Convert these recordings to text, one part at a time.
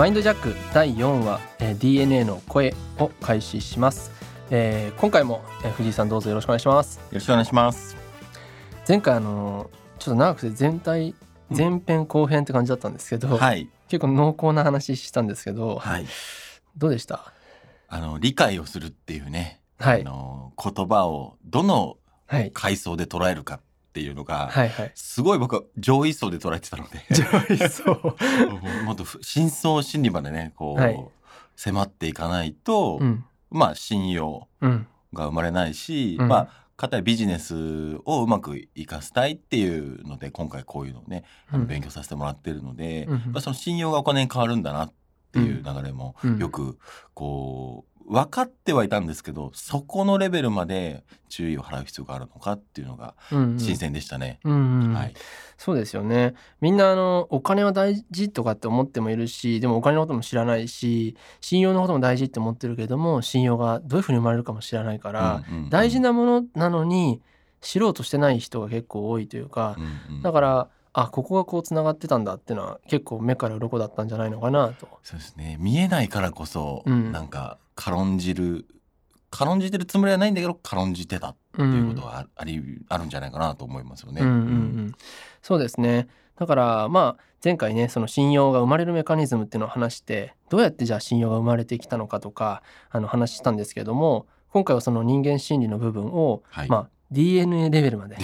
マインドジャック第4話、えー、DNA の声を開始します、えー、今回も、えー、藤井さんどうぞよろしくお願いします。よろしくお願いします。前回あのーちょっと長くて全体うん。前編後編って感じだったんですけど、はい。結構濃厚な話したんですけど、はい。どうでした？あの、理解をするっていうね、はい。あの、言葉をどのはい。階層で捉えるかっていうのが、はいはい。すごい僕は上位層で捉えてたので、上位層。もっとふ深層心理までね、こう、はい。迫っていかないと、うん。まあ、信用うん。が生まれないし、うん。まあ、かたやビジネスをうまく活かしたいっていうので今回こういうのをね、あのうん。勉強させてもらってるので、うんまあ、その信用がお金に変わるんだなっていう流れもうん。よくこう分かってはいたんですけどそこのレベルまで注意を払う必要があるのかっていうのが新鮮でしたね。うんうん。はい、そうですよね。みんなあのお金は大事とかって思ってもいるしでもお金のことも知らないし信用のことも大事って思ってるけども信用がどういうふうに生まれるかも知らないから、うんうんうん。大事なものなのに知ろうとしてない人が結構多いというか、うんうんだからあここがこうつながってたんだっていうのは結構目から鱗だったんじゃないのかなと。そうですね。見えないからこそ、うん。なんか軽んじる軽んじてるつもりはないんだけど軽んじてたっていうことはあ,、ありあるんじゃないかなと思いますよね。うんうんうん、そうですね。だからまあ前回ねその信用が生まれるメカニズムっていうのを話してどうやってじゃあ信用が生まれてきたのかとかあの話したんですけども今回はその人間心理の部分を、はい。まあ DNA レベルまで。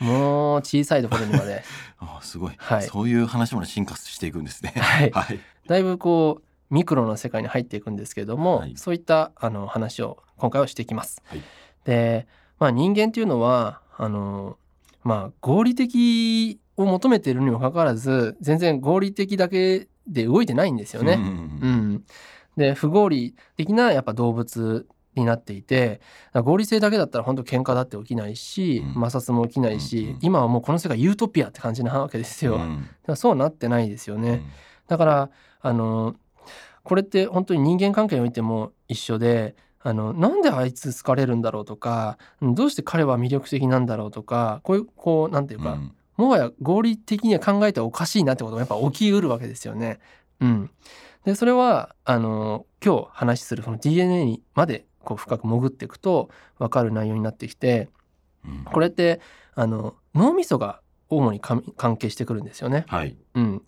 もう小さいところにまで。あすごい、はい。そういう話まで進化していくんですね。はい。はい、だいぶこうミクロの世界に入っていくんですけれども、はいそういったあの話を今回はしていきます。はいで、まあ、人間っていうのはあの、まあ、合理的を求めているにもかかわらず全然合理的だけで動いてないんですよね。うんうんで不合理的なやっぱ動物になっていて合理性だけだったら本当喧嘩だって起きないし、うん摩擦も起きないし、うんうん今はもうこの世界ユートピアって感じなわけですよ。だかうんらそうなってないですよね。だからあのこれって本当に人間関係においても一緒であのなんであいつ好かれるんだろうとかうんどうして彼は魅力的なんだろうとかこういうこうなんていうか、うん。もはや合理的には考えておかしいなってことがやっぱ起きうるわけですよね。うん、でそれはあの今日話しするその DNA にまでこう深く潜っていくと分かる内容になってきてうん。これってあの脳みそが主に関係してくるんですよね。はい、うん、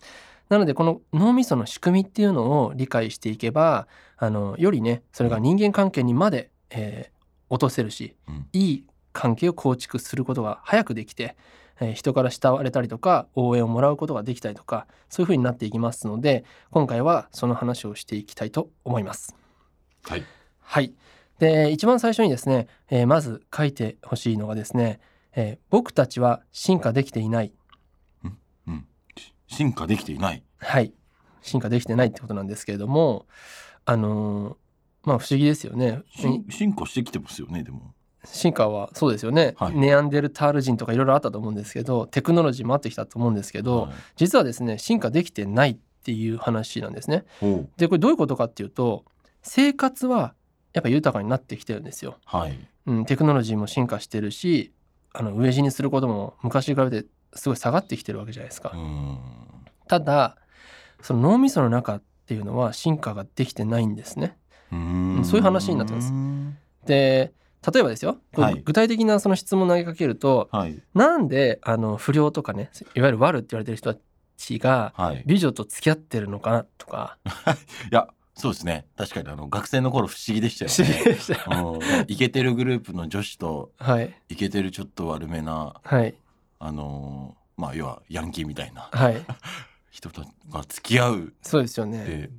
なのでこの脳みその仕組みっていうのを理解していけばあのよりねそれが人間関係にまで、えー落とせるしうんいい関係を構築することが早くできて、えー人から慕われたりとか応援をもらうことができたりとかそういう風になっていきますので今回はその話をしていきたいと思います。はい、はい。で一番最初にですね、えーまず書いてほしいのがですね、えー僕たちは進化できていない進化できていない。はい。進化できてないってことなんですけれどもあのーまあ不思議ですよね。し進化してきてますよね、でも。進化はそうですよね、はい。ネアンデルタール人とかいろいろあったと思うんですけどテクノロジーもあってきたと思うんですけど、はい。実はですね進化できてないっていう話なんですね。でこれどういうことかっていうと生活はやっぱ豊かになってきてるんですよ。はい、うん、テクノロジーも進化してるしあの飢え死にすることも昔に比べてすごい下がってきてるわけじゃないですか。う。ん、ただその脳みその中っていうのは進化ができてないんですね。うん。そういう話になってます。うんで例えばですよ、はい。具体的なその質問を投げかけるとはい、なんであの不良とかねいわゆる悪って言われてる人たちがはい。美女と付き合ってるのかなとか。いや、そうですね。確かにあの学生の頃不思議でしたよね。イケてるグループの女子とはい。イケてるちょっと悪めなはいあのーまあ要はヤンキーみたいなはい 人とが付き合うそうですよね。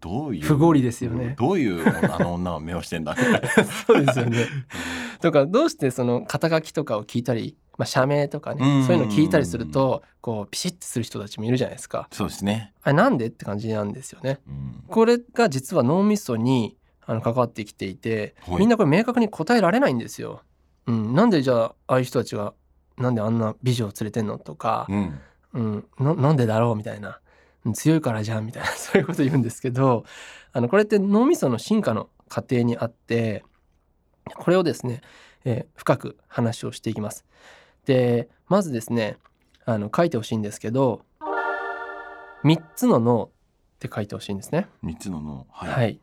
どういう不合理ですよねどういうあの女は目をしてんだ そうですよね。とかどうしてその肩書きとかを聞いたり、まあ、社名とかうんねそういうの聞いたりするとこうピシッとする人たちもいるじゃないですか。そうですね、あれなんでって感じなんですよね。うん、これが実は脳みそにあの関わってきていてはいみんなこれ明確に答えられないんですよ。うん、なんでじゃあああいう人たちがなんであんな美女を連れてんの？とか、うんうん、ななんでだろう？みたいなうん強いからじゃん？みたいな そういうこと言うんですけどあのこれって脳みその進化の過程にあってこれをですね、えー深く話をしていきます。でまずですねあの書いてほしいんですけど3つの脳っって書いてほしいんですね。三つの脳はい、はい。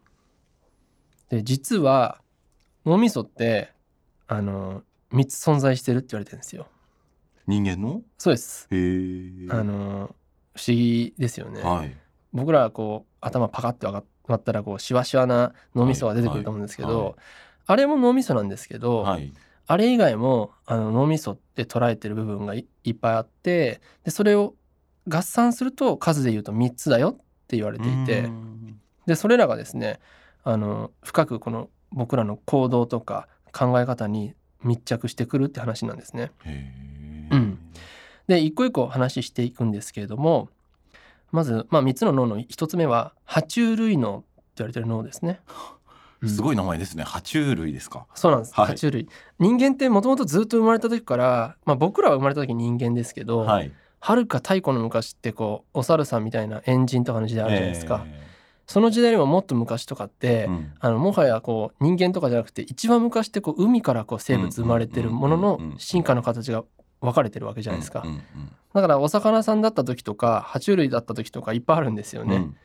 で実は脳みそってあの3つ存在してるって言われてるんですよ。人間の？そうです。あの不思議ですよね。はい。僕らはこう頭パカッて割ったらこうシワシワな脳みそが出てくると思うんですけど、はい。はいあれも脳みそなんですけど、はい。あれ以外もあの脳みそって捉えてる部分がいいっぱいあってでそれを合算すると数で言うと3つだよって言われていうてん。でそれらがですねあの深くこの僕らの行動とか考え方に密着してくるって話なんですね。うん。で一個一個話していくんですけれどもまず、まあ、3つの脳の1つ目は爬虫類脳って言われてる脳ですね。う んすごい名前ですね。爬虫類ですか？そうなんです、はい。爬虫類。人間ってもともとずっと生まれた時から、まあ、僕らは生まれた時人間ですけど、はい。はるか太古の昔ってこうお猿さんみたいなエンジンとかの時代あるじゃないですか、えその時代よりももっと昔とかって、えうん。あのもはやこう人間とかじゃなくて一番昔ってこう海からこう生物生まれてるものの進化の形が分かれてるわけじゃないですか、うんうんだからお魚さんだった時とか爬虫類だった時とかいっぱいあるんですよね、うん。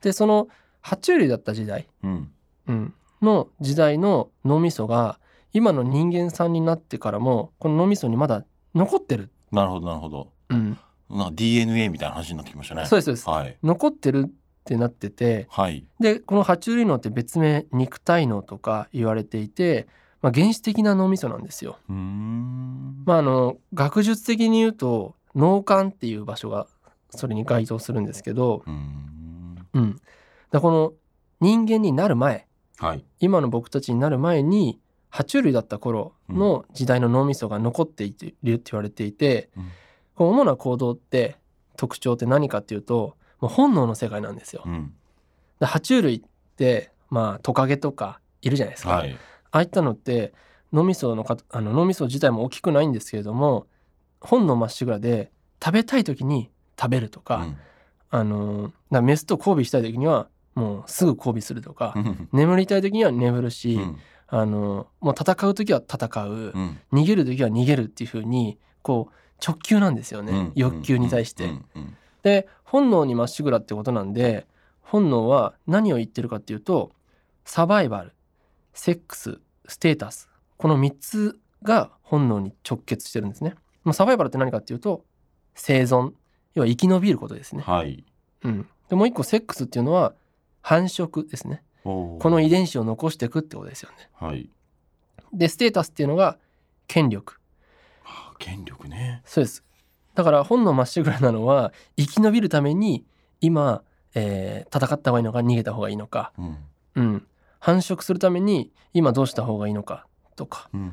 でその爬虫類だった時代、うん。うん、の時代の脳みそが今の人間さんになってからもこの脳みそにまだ残ってる、なるほどなるほど。うん、なんか DNA みたいな話になってきましたね。そうですそうです、はい。残ってるってなっててはい。でこの爬虫類脳って別名肉体脳とか言われていて、まあ、原始的な脳みそなんですよ。まあ、あの学術的に言うと脳幹っていう場所がそれに該当するんですけど、うーん。うん、だこの人間になる前はい。今の僕たちになる前に爬虫類だった頃の時代の脳みそが残っているって言われていて、うん。この主な行動って特徴って何かっていうともう本能の世界なんですよ。うん。で爬虫類ってまあトカゲとかいるじゃないですか。はいああいったのって脳みそのかあの脳みそ自体も大きくないんですけれども本能まっしぐらで食べたい時に食べるとか、うん。あのだメスと交尾したい時にはもうすぐ交尾するとか、うん。眠りたい時には眠るし、うん。あのもう戦う時は戦う、うん。逃げる時は逃げるっていう風にこう直球なんですよね、うん。欲求に対して。で本能にまっしぐらってことなんで本能は何を言ってるかっていうとサバイバルセックスステータスこの3つが本能に直結してるんですね。まあサバイバルって何かっていうと生存要は生き延びることですね。はい。うん、でもう一個セックスっていうのは繁殖ですね。この遺伝子を残していくってことですよね。はい。でステータスっていうのが権力。あ権力ね。そうです。だから本能まっしぐらなのは生き延びるために今、えー戦った方がいいのか逃げた方がいいのか、うん。うん、繁殖するために今どうした方がいいのかとか。うん。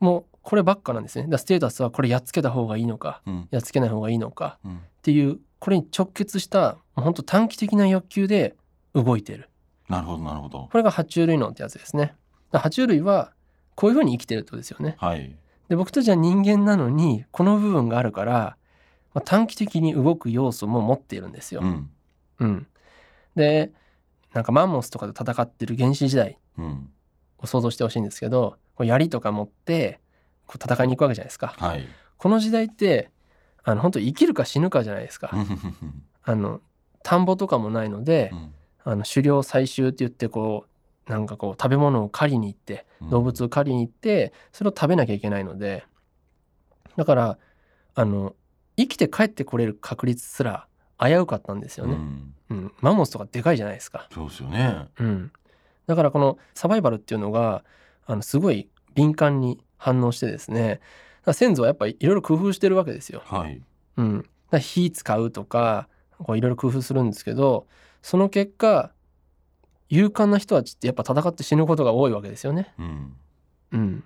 もうこればっかなんですね。だステータスはこれやっつけた方がいいのかうん。やっつけない方がいいのかうん。っていうこれに直結した本当短期的な欲求で動いてる。なるほどなるほど。これが爬虫類脳ってやつですね。爬虫類はこういうふうに生きてるってことですよね。はい。で僕たちは人間なのにこの部分があるから、まあ、短期的に動く要素も持っているんですよ。うん。うん。でなんかマンモスとかで戦ってる原始時代うん。を想像してほしいんですけどこう槍とか持ってこう戦いに行くわけじゃないですか。はい。この時代ってあの本当生きるか死ぬかじゃないですか。あの田んぼとかもないので、あの狩猟採集って言ってこうなんかこう食べ物を狩りに行って動物を狩りに行ってそれを食べなきゃいけないのでだからあの生きて帰ってこれる確率すら危うかったんですよね、うん。うん。マンモスとかでかいじゃないですか、そうですよね。うん、だからこのサバイバルっていうのがあのすごい敏感に反応してですね。先祖はやっぱりいろいろ工夫してるわけですよ、はい。うん、だ火使うとかこういろいろ工夫するんですけどその結果勇敢な人たちってやっぱ戦って死ぬことが多いわけですよね。うん。うん、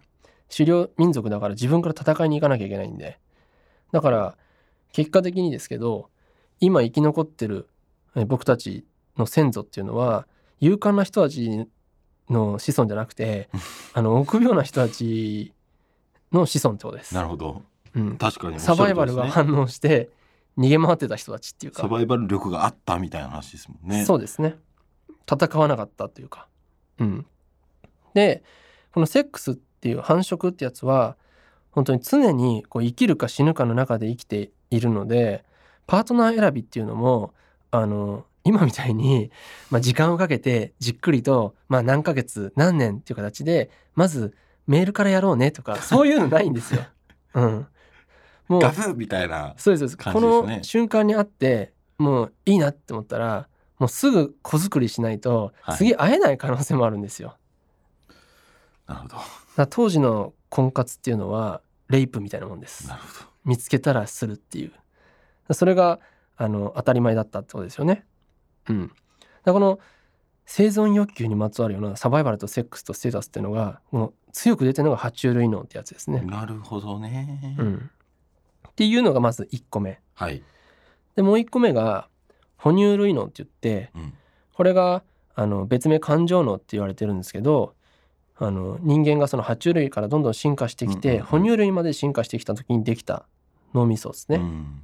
狩猟民族だから自分から戦いに行かなきゃいけないんで。だから結果的にですけど今生き残ってるえ僕たちの先祖っていうのは勇敢な人たちの子孫じゃなくてあの臆病な人たちの子孫ってことです。な。るほど。うん、確かに。おっしゃサバイバルが反応して逃げ回ってた人たちっていうか。サバイバル力があったみたいな話ですもんねそうですね。戦わなかったというか。うん。でこのセックスっていう繁殖ってやつは本当に常にこう生きるか死ぬかの中で生きているのでパートナー選びっていうのもあの今みたいに、まあ、時間をかけてじっくりと、まあ、何ヶ月何年っていう形でまずメールからやろうねとか そういうのないんですよ。うん、もうガフみたいなそうですそうです。この瞬間に会ってもういいなって思ったらもうすぐ子作りしないとはい。次会えない可能性もあるんですよ。なるほど。当時の婚活っていうのはレイプみたいなもんです。なるほど。見つけたらするっていうそれがあの当たり前だったってことですよね。うん、だからこの生存欲求にまつわるようなサバイバルとセックスとステータスっていうのがもう強く出てるのが爬虫類脳ってやつですね。なるほどね、うん、っていうのがまず1個目。はい、でもう1個目が哺乳類脳って言ってうん、これがあの別名感情脳って言われてるんですけどあの人間がその爬虫類からどんどん進化してきて、哺乳類まで進化してきた時にできた脳みそですね。うん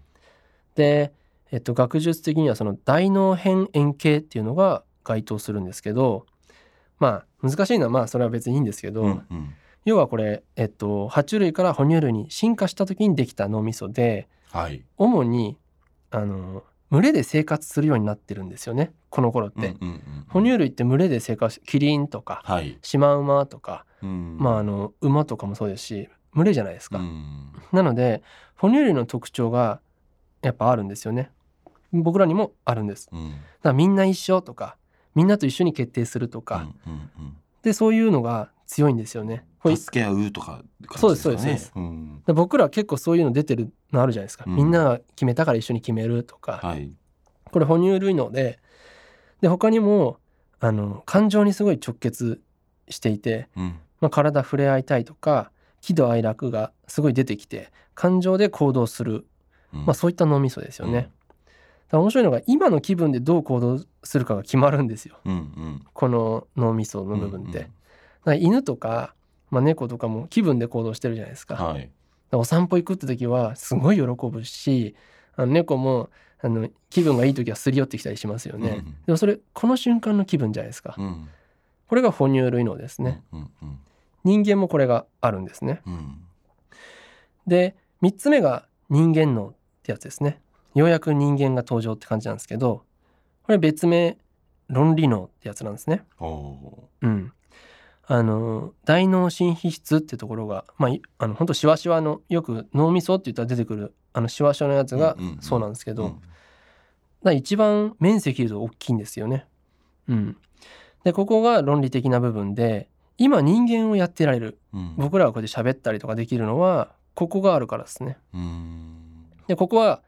で、えっと、学術的にはその大脳辺縁系っていうのが該当するんですけどまあ難しいのはまあそれは別にいいんですけど、うんうん。要はこれ、えっと、爬虫類から哺乳類に進化した時にできた脳みそではい。主にあの群れで生活するようになってるんですよねこの頃って。うんうんうん哺乳類って群れで生活しキリンとかはい、シマウマとか、うん。まああの馬とかもそうですし群れじゃないですか。うん。なので哺乳類の特徴がやっぱあるんですよね。僕らにもあるんです。うん。だからみんな一緒とかみんなと一緒に決定するとか、うんうんでそういうのが強いんですよね。助け合うとかそうですそうですそうです。うん。で僕ら結構そういうの出てるのあるじゃないですか。うん。みんなが決めたから一緒に決めるとか、はい。これ哺乳類のでで他にもあの感情にすごい直結していて、うん。まあ、体触れ合いたいとか喜怒哀楽がすごい出てきて感情で行動する、うんまあ、そういった脳みそですよね。だから面白いのが今の気分でどう行動するかが決まるんですようんうんこの脳みその部分って。うんだから犬とか、まあ、猫とかも気分で行動してるじゃないですか。うんはいお散歩行くって時はすごい喜ぶしあの猫もあの気分がいい時はすり寄ってきたりしますよね。うんでもそれこの瞬間の気分じゃないですか。うんこれが哺乳類脳ですね。うんうん人間もこれがあるんですね。うんで3つ目が人間脳ってやつですね。ようやく人間が登場って感じなんですけどこれ別名論理脳ってやつなんですね。うん。あの大脳新皮質ってところがまあいあの本当シワシワのよく脳みそって言ったら出てくるあのシワシワのやつがうんうんうんそうなんですけど、ーだから一番面積で大きいんですよね。うん。でここが論理的な部分で今人間をやってられるうん僕らがこうやって喋ったりとかできるのはここがあるからですね。うんでここは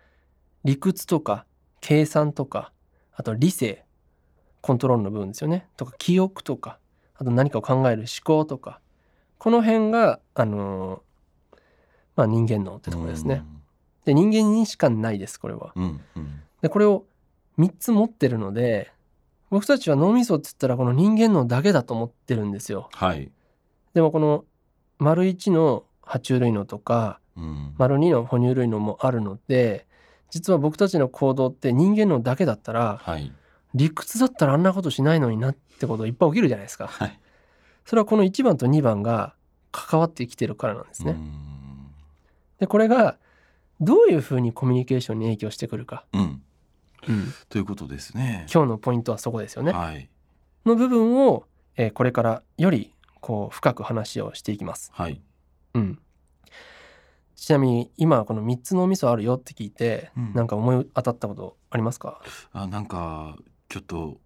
理屈とか計算とかあと理性コントロールの部分ですよねとか記憶とかあと何かを考える思考とかこの辺があのーまあ人間脳ってところですね。で人間にしかないですこれは。うんうんでこれを3つ持ってるので僕たちは脳みそって言ったらこの人間脳だけだと思ってるんですよ。はいでもこの丸1の爬虫類脳とかうん丸2の哺乳類脳もあるので実は僕たちの行動って人間脳だけだったらはい。理屈だったらあんなことしないのになってこといっぱい起きるじゃないですか。はい。それはこの1番と2番が関わってきてるからなんですね。うん。でこれがどういうふうにコミュニケーションに影響してくるか、うん。うん。ということですね。今日のポイントはそこですよね。はい。の部分を、えーこれからよりこう深く話をしていきます。はい。うん、ちなみに今この3つのお味噌あるよって聞いて、うん。なんか思い当たったことありますか？あなんかちょっと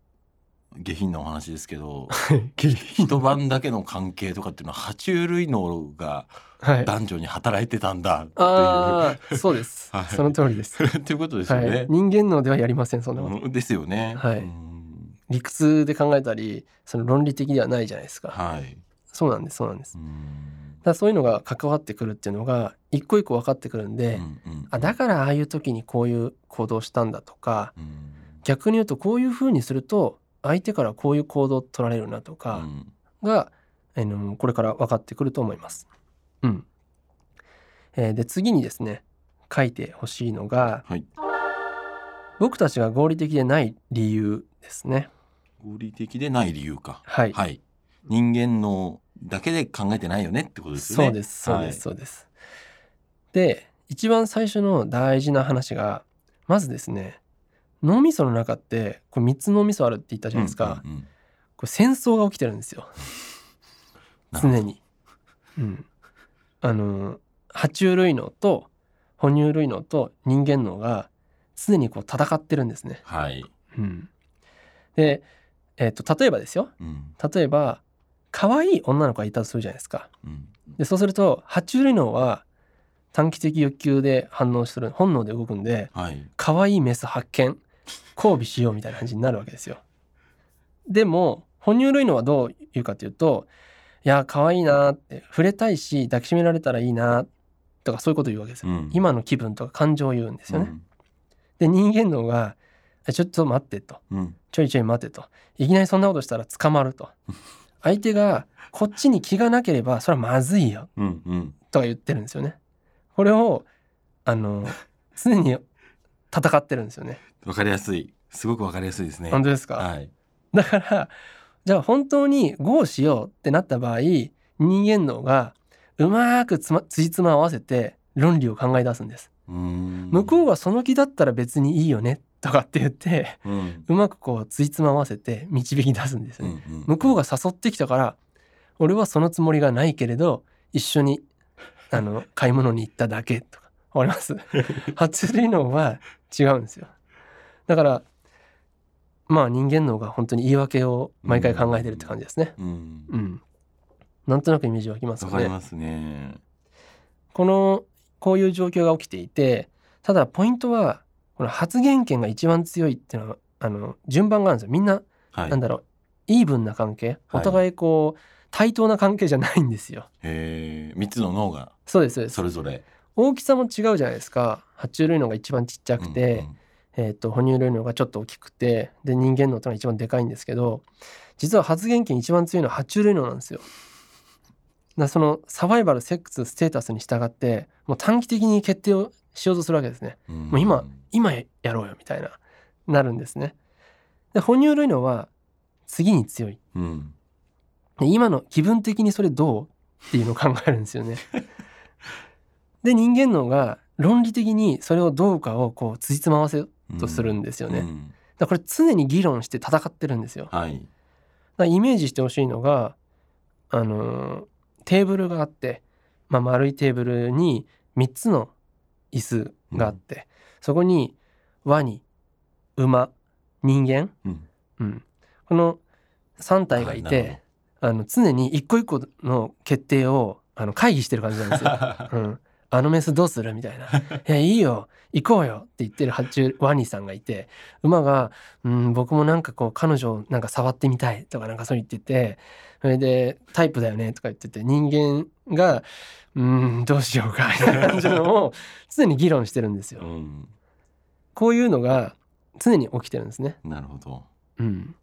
下品なお話ですけど一晩だけの関係とかっていうのは爬虫類脳がはい、男女に働いてたんだっていう。ああそうです、はい。その通りです、っていうことですよはい。ね。、人間脳ではやりませんそんなこと、うんですよね。はい。うん。理屈で考えたりその論理的ではないじゃないですか、はい。そうなんですそうなんです。うんだそういうのが関わってくるっていうのが一個一個分かってくるんで、うんうんあだからああいう時にこういう行動したんだとかうん逆に言うとこういう風にすると相手からこういう行動を取られるなとうかんが、あのこれから分かってくると思います。うんえーで次にですね書いてほしいのがはい。僕たちが合理的でない理由ですね。合理的でない理由か。はい、はい。人間のだけで考えてないよねってことですよね。そうですそうです、そうです。で一番最初の大事な話がまずですね脳みその中ってこれ3つ脳みそあるって言ったじゃないですか、うんうんうんこれ戦争が起きてるんですよ 常に。うん、あの爬虫類脳と哺乳類脳と人間脳が常にこう戦ってるんですね。はい。うん、で、えっと例えばですようん例えば可愛い女の子がいたとするじゃないですか。うんでそうすると爬虫類脳は短期的欲求で反応する本能で動くんではい。可愛いメス発見交尾しようみたいな感じになるわけですよ。でも哺乳類脳はどう言うかというといや可愛いなーって触れたいし抱きしめられたらいいなとかそういうことを言うわけですよ。うん今の気分とか感情を言うんですよね。うんで人間脳があちょっと待ってとうんちょいちょい待てといきなりそんなことしたら捕まると相手がこっちに気がなければそれはまずいようんうんとか言ってるんですよね。これをあの 常に戦ってるんですよね。わかりやすい。すごくわかりやすいですね。本当ですか、はい。だからじゃあ本当に GO しようってなった場合人間脳がうまくつまつじつま合わせて論理を考え出すんです。向こうがその気だったら別にいいよねとかって言ってうん。うまくこうつじつま合わせて導き出すんですうんね。うん。向こうが誘ってきたから俺はそのつもりがないけれど一緒にあの 買い物に行っただけとか。わかります？爬虫類脳は違うんですよ。だからまあ人間脳が本当に言い訳を毎回考えてるって感じですね。うん。うん。なんとなくイメージ湧きますかね。わかりますね。このこういう状況が起きていてただポイントはこの発言権が一番強いっていうのはあの順番があるんですよみんなはい。なんだろうイーブンな関係お互いこう、対等な関係じゃないんですよへえ。三つの脳がそうですそうですそれぞれ。大きさも違うじゃないですか爬虫類のが一番ちっちゃくて、えー、と哺乳類のがちょっと大きくてで人間のというのが一番でかいんですけど実は発言権一番強いのは爬虫類のなんですよ。だそのサバイバルセックスステータスに従ってもう短期的に決定をしようとするわけですね。うんもう今今やろうよみたいななるんですね。で哺乳類のは次に強い。うん。で今の気分的にそれどうっていうのを考えるんですよね。で人間脳が論理的にそれをどうかをこうつじつま合わせようとするんですよね。だかうんらこれ常に議論して戦ってるんですよ。だかはい。らイメージしてほしいのがあのーテーブルがあって、まあ、丸いテーブルに3つの椅子があって、そこにワニ馬人間、うん。うん、この3体がいて、あの常に一個一個の決定をあの会議してる感じなんですよ。うん、あのメスどうする？みたいな「いやいいよ。行こうよ」って言ってる爬虫ワニさんがいて。馬が「うん僕もなんかこう彼女をなんか触ってみたい」とかなんかそう言ってて。それで「タイプだよね」とか言ってて。人間が「うんどうしようか」みたいな感じのを常に議論してるんですよ。う。ん。こういうのが常に起きてるんですね。なるほど。うん、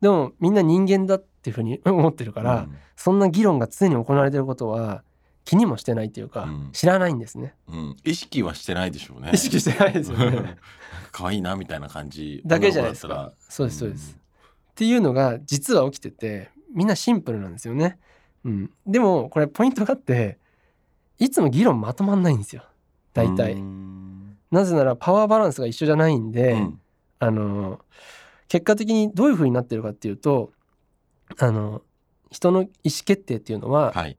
でもみんな人間だっていうふうに思ってるから、うん。そんな議論が常に行われてることは気にもしてないっていうか、うん知らないんですね。うん。意識はしてないでしょうね。意識してないですよね。可愛いなみたいな感じ。だけじゃないですか。そうですそうです。っていうのが実は起きててみんなシンプルなんですよね。うん、でもこれポイントがあっていつも議論まとまんないんですよ大体。うんなぜならパワーバランスが一緒じゃないんで、うんあの結果的にどういう風になってるかっていうとあの人の意思決定っていうのは、はい。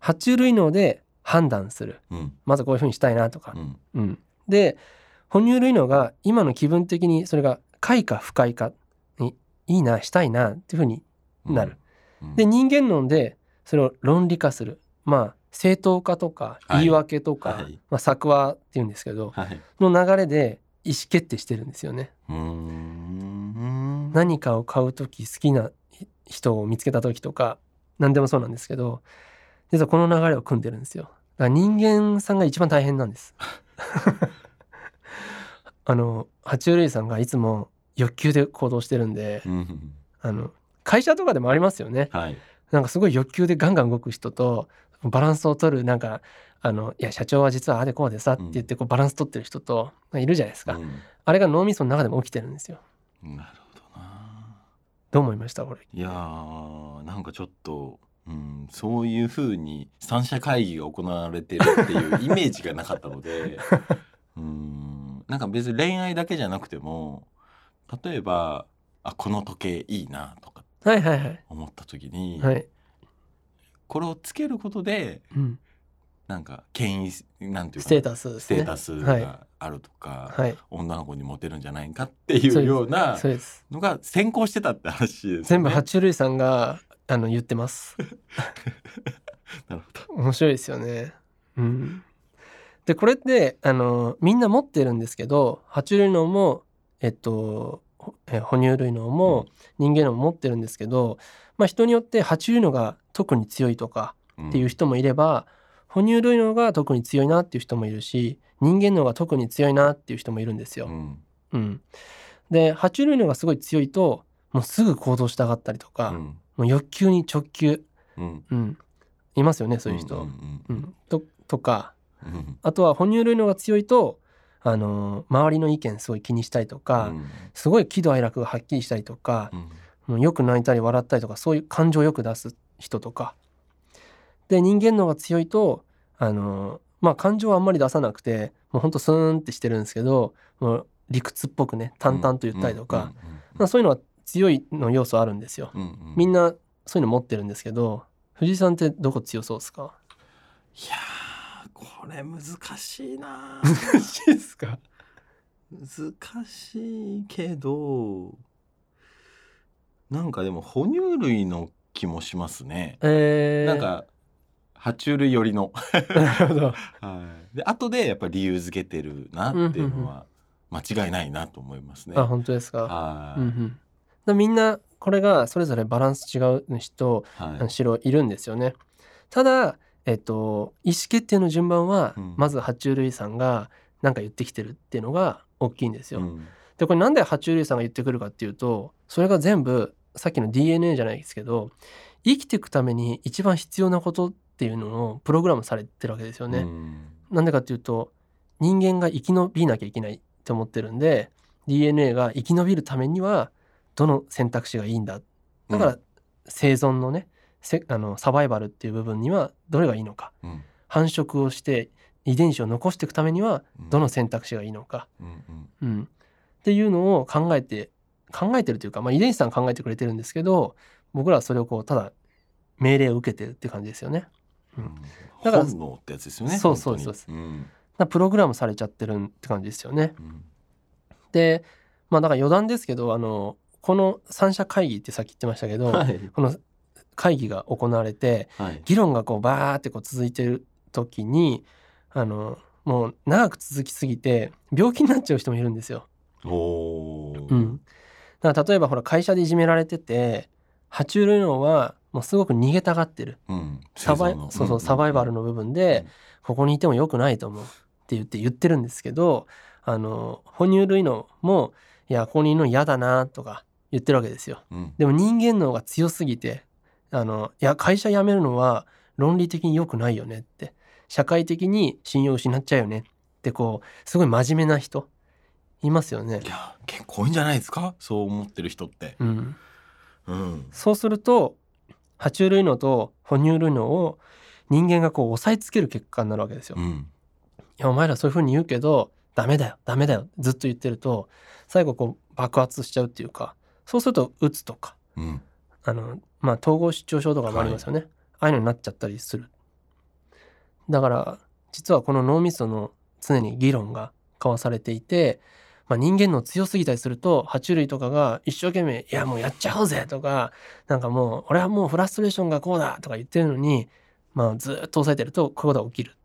爬虫類脳で判断する。うん。まずこういう風にしたいなとか。う、ん。うん、で哺乳類脳が今の気分的にそれが快か不快かにいいなしたいなっていう風になる。うん。で人間論でそれを論理化する。まあ正当化とかはい。言い訳とか、はい。まあ、作話っていうんですけどはい。の流れで意思決定してるんですよね。何かを買う時好きな人を見つけた時とか何でもそうなんですけど実はこの流れを組んでるんですよ。だから人間さんが一番大変なんです。あの爬虫類さんがいつも欲求で行動してるんでうんあの会社とかでもありますよね。はい。なんかすごい欲求でガンガン動く人とバランスを取るなんかあのいや社長は実はああでこうでさって言ってこうバランス取ってる人といるじゃないですか、うんあれが脳みその中でも起きてるんですよなるほどな。どう思いました？これいやーなんかちょっと、うん、そういうふうに三者会議が行われてるっていうイメージがなかったので うんなんか別に恋愛だけじゃなくても例えばあこの時計いいなとかはいはいはい。思った時に、はい、これをつけることでうん、なんか権威なんていうかステータスですね。ステータスはいがあるとか、はい。女の子にモテるんじゃないかっていうようなのが先行してたって話ですよね。全部爬虫類さんがあの言ってます。なるほど。面白いですよね。うん。でこれってあのみんな持ってるんですけど爬虫類脳もえっとほえ哺乳類脳も人間脳も持ってるんですけど、まあ人によって爬虫類脳が特に強いとかうん。っていう人もいれば、哺乳類脳が特に強いなっていう人もいるし人間脳が特に強いなっていう人もいるんですよ。うん。うん、で爬虫類脳がすごい強いともうすぐ行動したがったりとか、うんもう欲求に直球、うん。うん、いますよねそういう人。ううんうんん。ととか。うん。あとは哺乳類脳が強いと、あのー周りの意見すごい気にしたりとか、うん。すごい喜怒哀楽がはっきりしたりとかう、ん。もうよく泣いたり笑ったりとかそういう感情をよく出す人とか。で人間脳が強いとあのまあ感情はあんまり出さなくてもうほんとスーンってしてるんですけどもう理屈っぽくね淡々と言ったりとか、まあ、そういうのは強いの要素あるんですよ。うんうん。うんみんなそういうの持ってるんですけど藤井さんってどこ強そうですか？いやーこれ難しいな難しいですか？難しいけどなんかでも哺乳類の気もしますね。えー、なんか爬虫類寄りの。なるほど。はい、で後でやっぱり理由付けてるなっていうのは間違いないなと思いますね。あ本当ですか、はい、うんうん、だみんなこれがそれぞれバランス違う人はい白いるんですよね。ただ、えっと、意思決定の順番は、うんまず爬虫類さんが何か言ってきてるっていうのが大きいんですよ。うんでこれなんで爬虫類さんが言ってくるかっていうとそれが全部さっきの DNA じゃないですけど生きていくために一番必要なことっていうのをプログラムされてるわけですよね。うんなんでかっていうと人間が生き延びなきゃいけないって思ってるんで DNA が生き延びるためにはどの選択肢がいいんだ。だから生存のねせあのサバイバルっていう部分にはどれがいいのか。うん。繁殖をして遺伝子を残していくためにはうん。どの選択肢がいいのか、うんうん。うん、っていうのを考えて考えてるというか、まあ、遺伝子さん考えてくれてるんですけど僕らはそれをこうただ命令を受けてるって感じですよね。うん。うん。だから本能ってやつですよね。そうそうそう。うん。プログラムされちゃってるって感じですよね。うん。でまあだから余談ですけどあのこの三者会議ってさっき言ってましたけど、はい。この会議が行われてはい。議論がこうバーってこう続いてる時にあのもう長く続きすぎて病気になっちゃう人もいるんですよ。うん、だから例えばほら会社でいじめられてて爬虫類脳はもうすごく逃げたがってる。うん。サバイ生存の。そうそうサバイバルの部分で、ここにいても良くないと思うって言って言ってるんですけどあの哺乳類脳もいやここにいるの嫌だなとか言ってるわけですよ。うんうんでも人間脳が強すぎてあのいや会社辞めるのは論理的に良くないよねって社会的に信用失っちゃうよねってこうすごい真面目な人いますよねい。や結構多いんじゃないですか？そう思ってる人って。うん、うんそうすると爬虫類脳と哺乳類脳を人間がこう押さえつける結果になるわけですよ。いうんやお前らそういう風に言うけどダメだよダメだよずっと言ってると最後こう爆発しちゃうっていうかそうするとうつとかうん。あのまあ統合失調症とかもありますよね、ああいうのになっちゃったりする。だから実はこの脳みその常に議論が交わされていて、まあ、人間の強すぎたりすると爬虫類とかが一生懸命「いやもうやっちゃおうぜ」とかなんかもう「俺はもうフラストレーションがこうだ」とか言ってるのに、まあ、ずっと抑えてるとこういうことが起きる。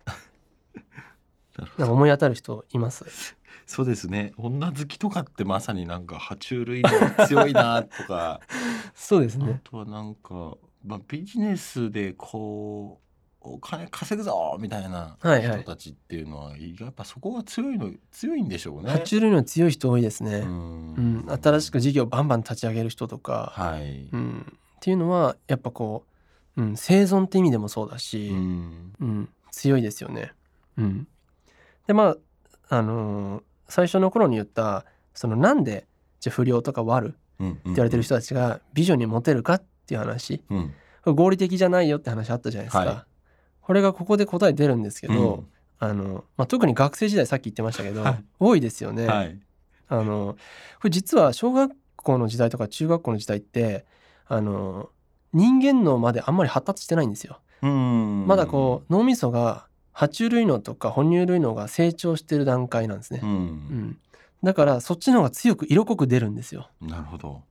なんか思い当たる人います？そうですね。女好きとかってまさになんか爬虫類の強いなとか。あ そうですね。とはなんか、まあ、ビジネスでこうお金稼ぐぞみたいなはいはい。人たちっていうのは、やっぱそこが強いの強いんでしょうね。爬虫類の強い人多いですね、ううん。ん、新しく事業バンバン立ち上げる人とか、はい。うん、っていうのはやっぱこう、うん、生存って意味でもそうだし、ううんん。強いですよね。うん、でまああのー最初の頃に言ったそのなんでじゃあ不良とか悪ってうん言われてる人たちが美女にモテるかっていう話うん合理的じゃないよって話あったじゃないですか。はいこれがここで答え出るんですけど、うんあのまあ、特に学生時代さっき言ってましたけど、はい多いですよね。はい。あのこれ実は小学校の時代とか中学校の時代ってあの人間脳まであんまり発達してないんですよ。うんまだこう脳みそが爬虫類脳とか哺乳類脳が成長してる段階なんですね。ううんん、だからそっちの方が強く色濃く出るんですよ。なるほど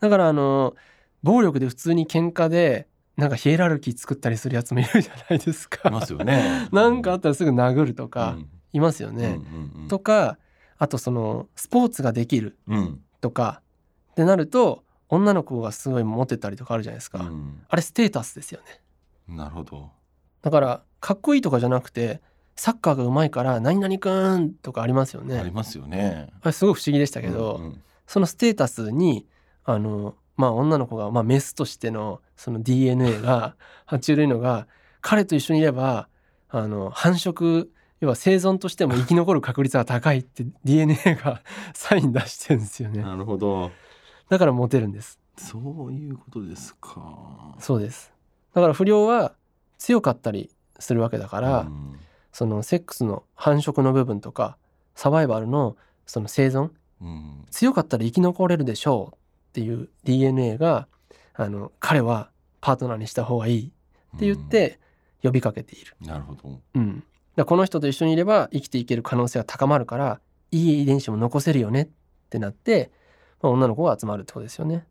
だからあの暴力で普通に喧嘩でなんかヒエラルキー作ったりするやつもいるじゃないですか。いますよね なんかあったらすぐ殴るとかうんいますよね。うんうんとかあとそのスポーツができるうんとかってなると女の子がすごいモテたりとかあるじゃないですか。うんあれステータスですよね。なるほどだからかっこいいとかじゃなくてサッカーが上手いから何々くんとかありますよね。ありますよね。あれすごい不思議でしたけど、うんうん。そのステータスにあのまあ女の子が、まあ、メスとしてのその DNA が 爬虫類のが彼と一緒にいればあの繁殖要は生存としても生き残る確率が高いって DNA が サイン出してるんですよね。なるほど。だからモテるんです。そういうことですか。そうです。だから不良は強かったりするわけだから、うんそのセックスの繁殖の部分とかサバイバルのその生存うん強かったら生き残れるでしょうっていう DNA があの彼はパートナーにした方がいいって言って呼びかけている。うんなるほどうん、だこの人と一緒にいれば生きていける可能性が高まるからいい遺伝子も残せるよねってなって、まあ、女の子が集まるってことですよね。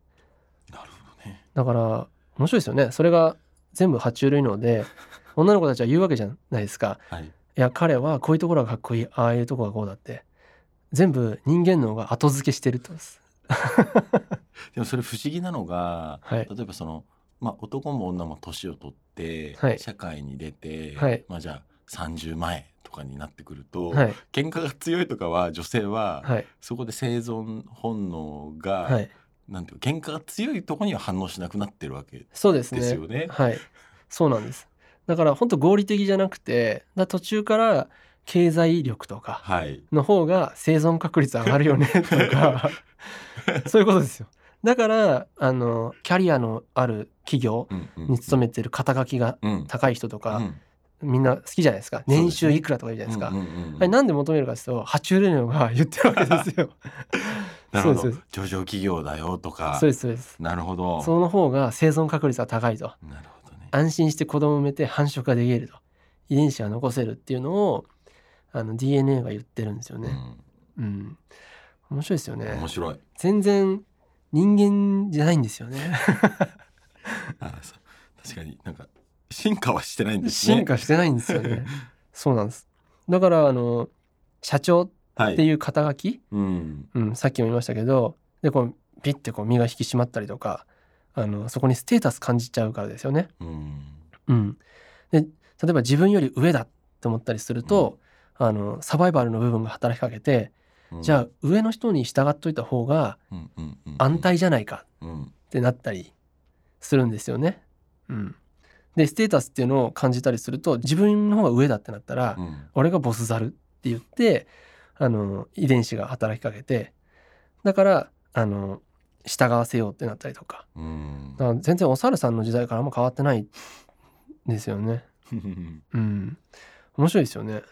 なるほどねだから面白いですよね。それが全部爬虫類脳で 女の子たちは言うわけじゃないですか。はい。いや彼はこういうところがかっこいい。ああいうところがこうだって。全部人間脳が後付けしてると。でもそれ不思議なのがはい。例えばその、まあ、男も女も年を取って、はい。社会に出て、はい。まあ、じゃあ30前とかになってくると、はい。喧嘩が強いとかは女性は、はい。そこで生存本能が、はい。なんていうか喧嘩が強いところには反応しなくなってるわけそうですね。ですよね。はい、そうなんです。だから本当合理的じゃなくて、だ途中から経済力とかはい、の方が生存確率上がるよね とか、そういうことですよ。だからあのキャリアのある企業に勤めてる肩書きがうん高い人とか、うんみんな好きじゃないですか。年収いくらとか言うじゃないですか。うんうんうんなんで求めるかというと爬虫類のが言ってるわけですよ。なるほどそうです上場企業だよとかそうですそうです。なるほどその方が生存確率が高いと。なるほどね安心して子供を産めて繁殖ができると遺伝子が残せるっていうのをあの DNA が言ってるんですよね。うん、面白いですようん、ね面。白い全然人間じゃないんですよね。あそう確かになんか進化はしてないんですね進化してないんですよね。そうなんです。だからあの社長はいっていう肩書き、うんうん、さっきも言いましたけどでこうピッてこう身が引き締まったりとかあのそこにステータス感じちゃうからですよね。うん。うん、で例えば自分より上だと思ったりすると、あのサバイバルの部分が働きかけて、うん。じゃあ上の人に従っといた方がうんうんうん安泰じゃないかうん。ってなったりするんですよね。うん、でステータスっていうのを感じたりすると自分の方が上だってなったら、うん。俺がボスザルって言ってあの遺伝子が働きかけてだからあの従わせようってなったりとか。うん。だから全然お猿さんの時代からあんま変わってないんですよね。うん、面白いですよね。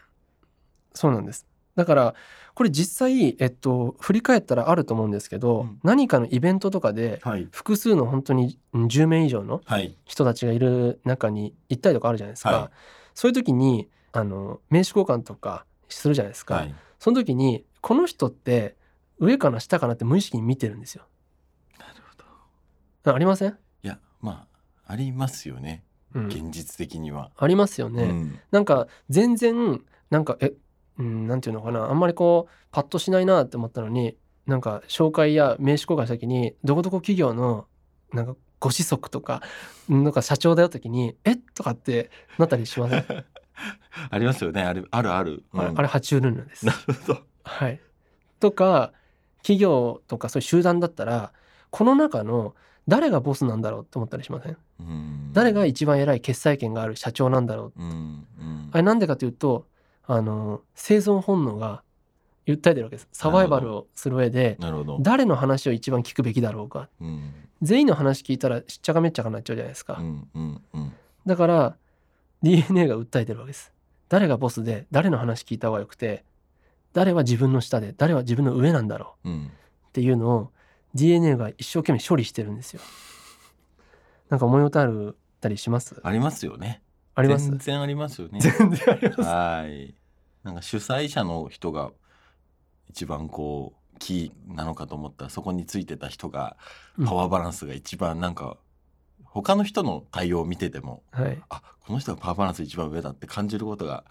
そうなんです。だからこれ実際、えっと、振り返ったらあると思うんですけど、うん。何かのイベントとかではい。複数の本当にうん10名以上のはい。人たちがいる中に行ったりとかあるじゃないですか、はい。そういう時にあの名刺交換とかするじゃないですか、はい。その時にこの人って上かな下かなって無意識に見てるんですよ。あありません、いやまあありますよね。うん、現実的には。ありますよね。うん。なんか全然なんかえうんなんていうのかな。あんまりこうパッとしないなって思ったのになんか紹介や名刺交換した時にどこどこ企業のなんかご子息とかなんか社長だよ時に「え？とかってなったりしません、ありますよね。あるある、あれうん。あれ爬虫類なんです。な。るほど。はい、とか企業とかそういう集団だったらこの中の誰がボスなんだろうって思ったりしません？うん。誰が一番偉い決裁権がある社長なんだろう？うん。うん。あれなんでかというとあの生存本能が訴えてるわけです。サバイバルをする上でなるほど。誰の話を一番聞くべきだろうか。うん。全員の話聞いたらしっちゃかめっちゃかになっちゃうじゃないですか、うんうんうん。だから DNA が訴えてるわけです。誰がボスで誰の話聞いた方がよくて誰は自分の下で誰は自分の上なんだろう。うん。っていうのを DNA が一生懸命処理してるんですよ。なんか思い当たるたりします？ありますよねあります？全然ありますよね全然あります。はいなんか主催者の人が一番こうキーなのかと思ったらそこについてた人がうんパワーバランスが一番なんか他の人の対応を見ててもはい、あこの人がパワーバランス一番上だって感じることが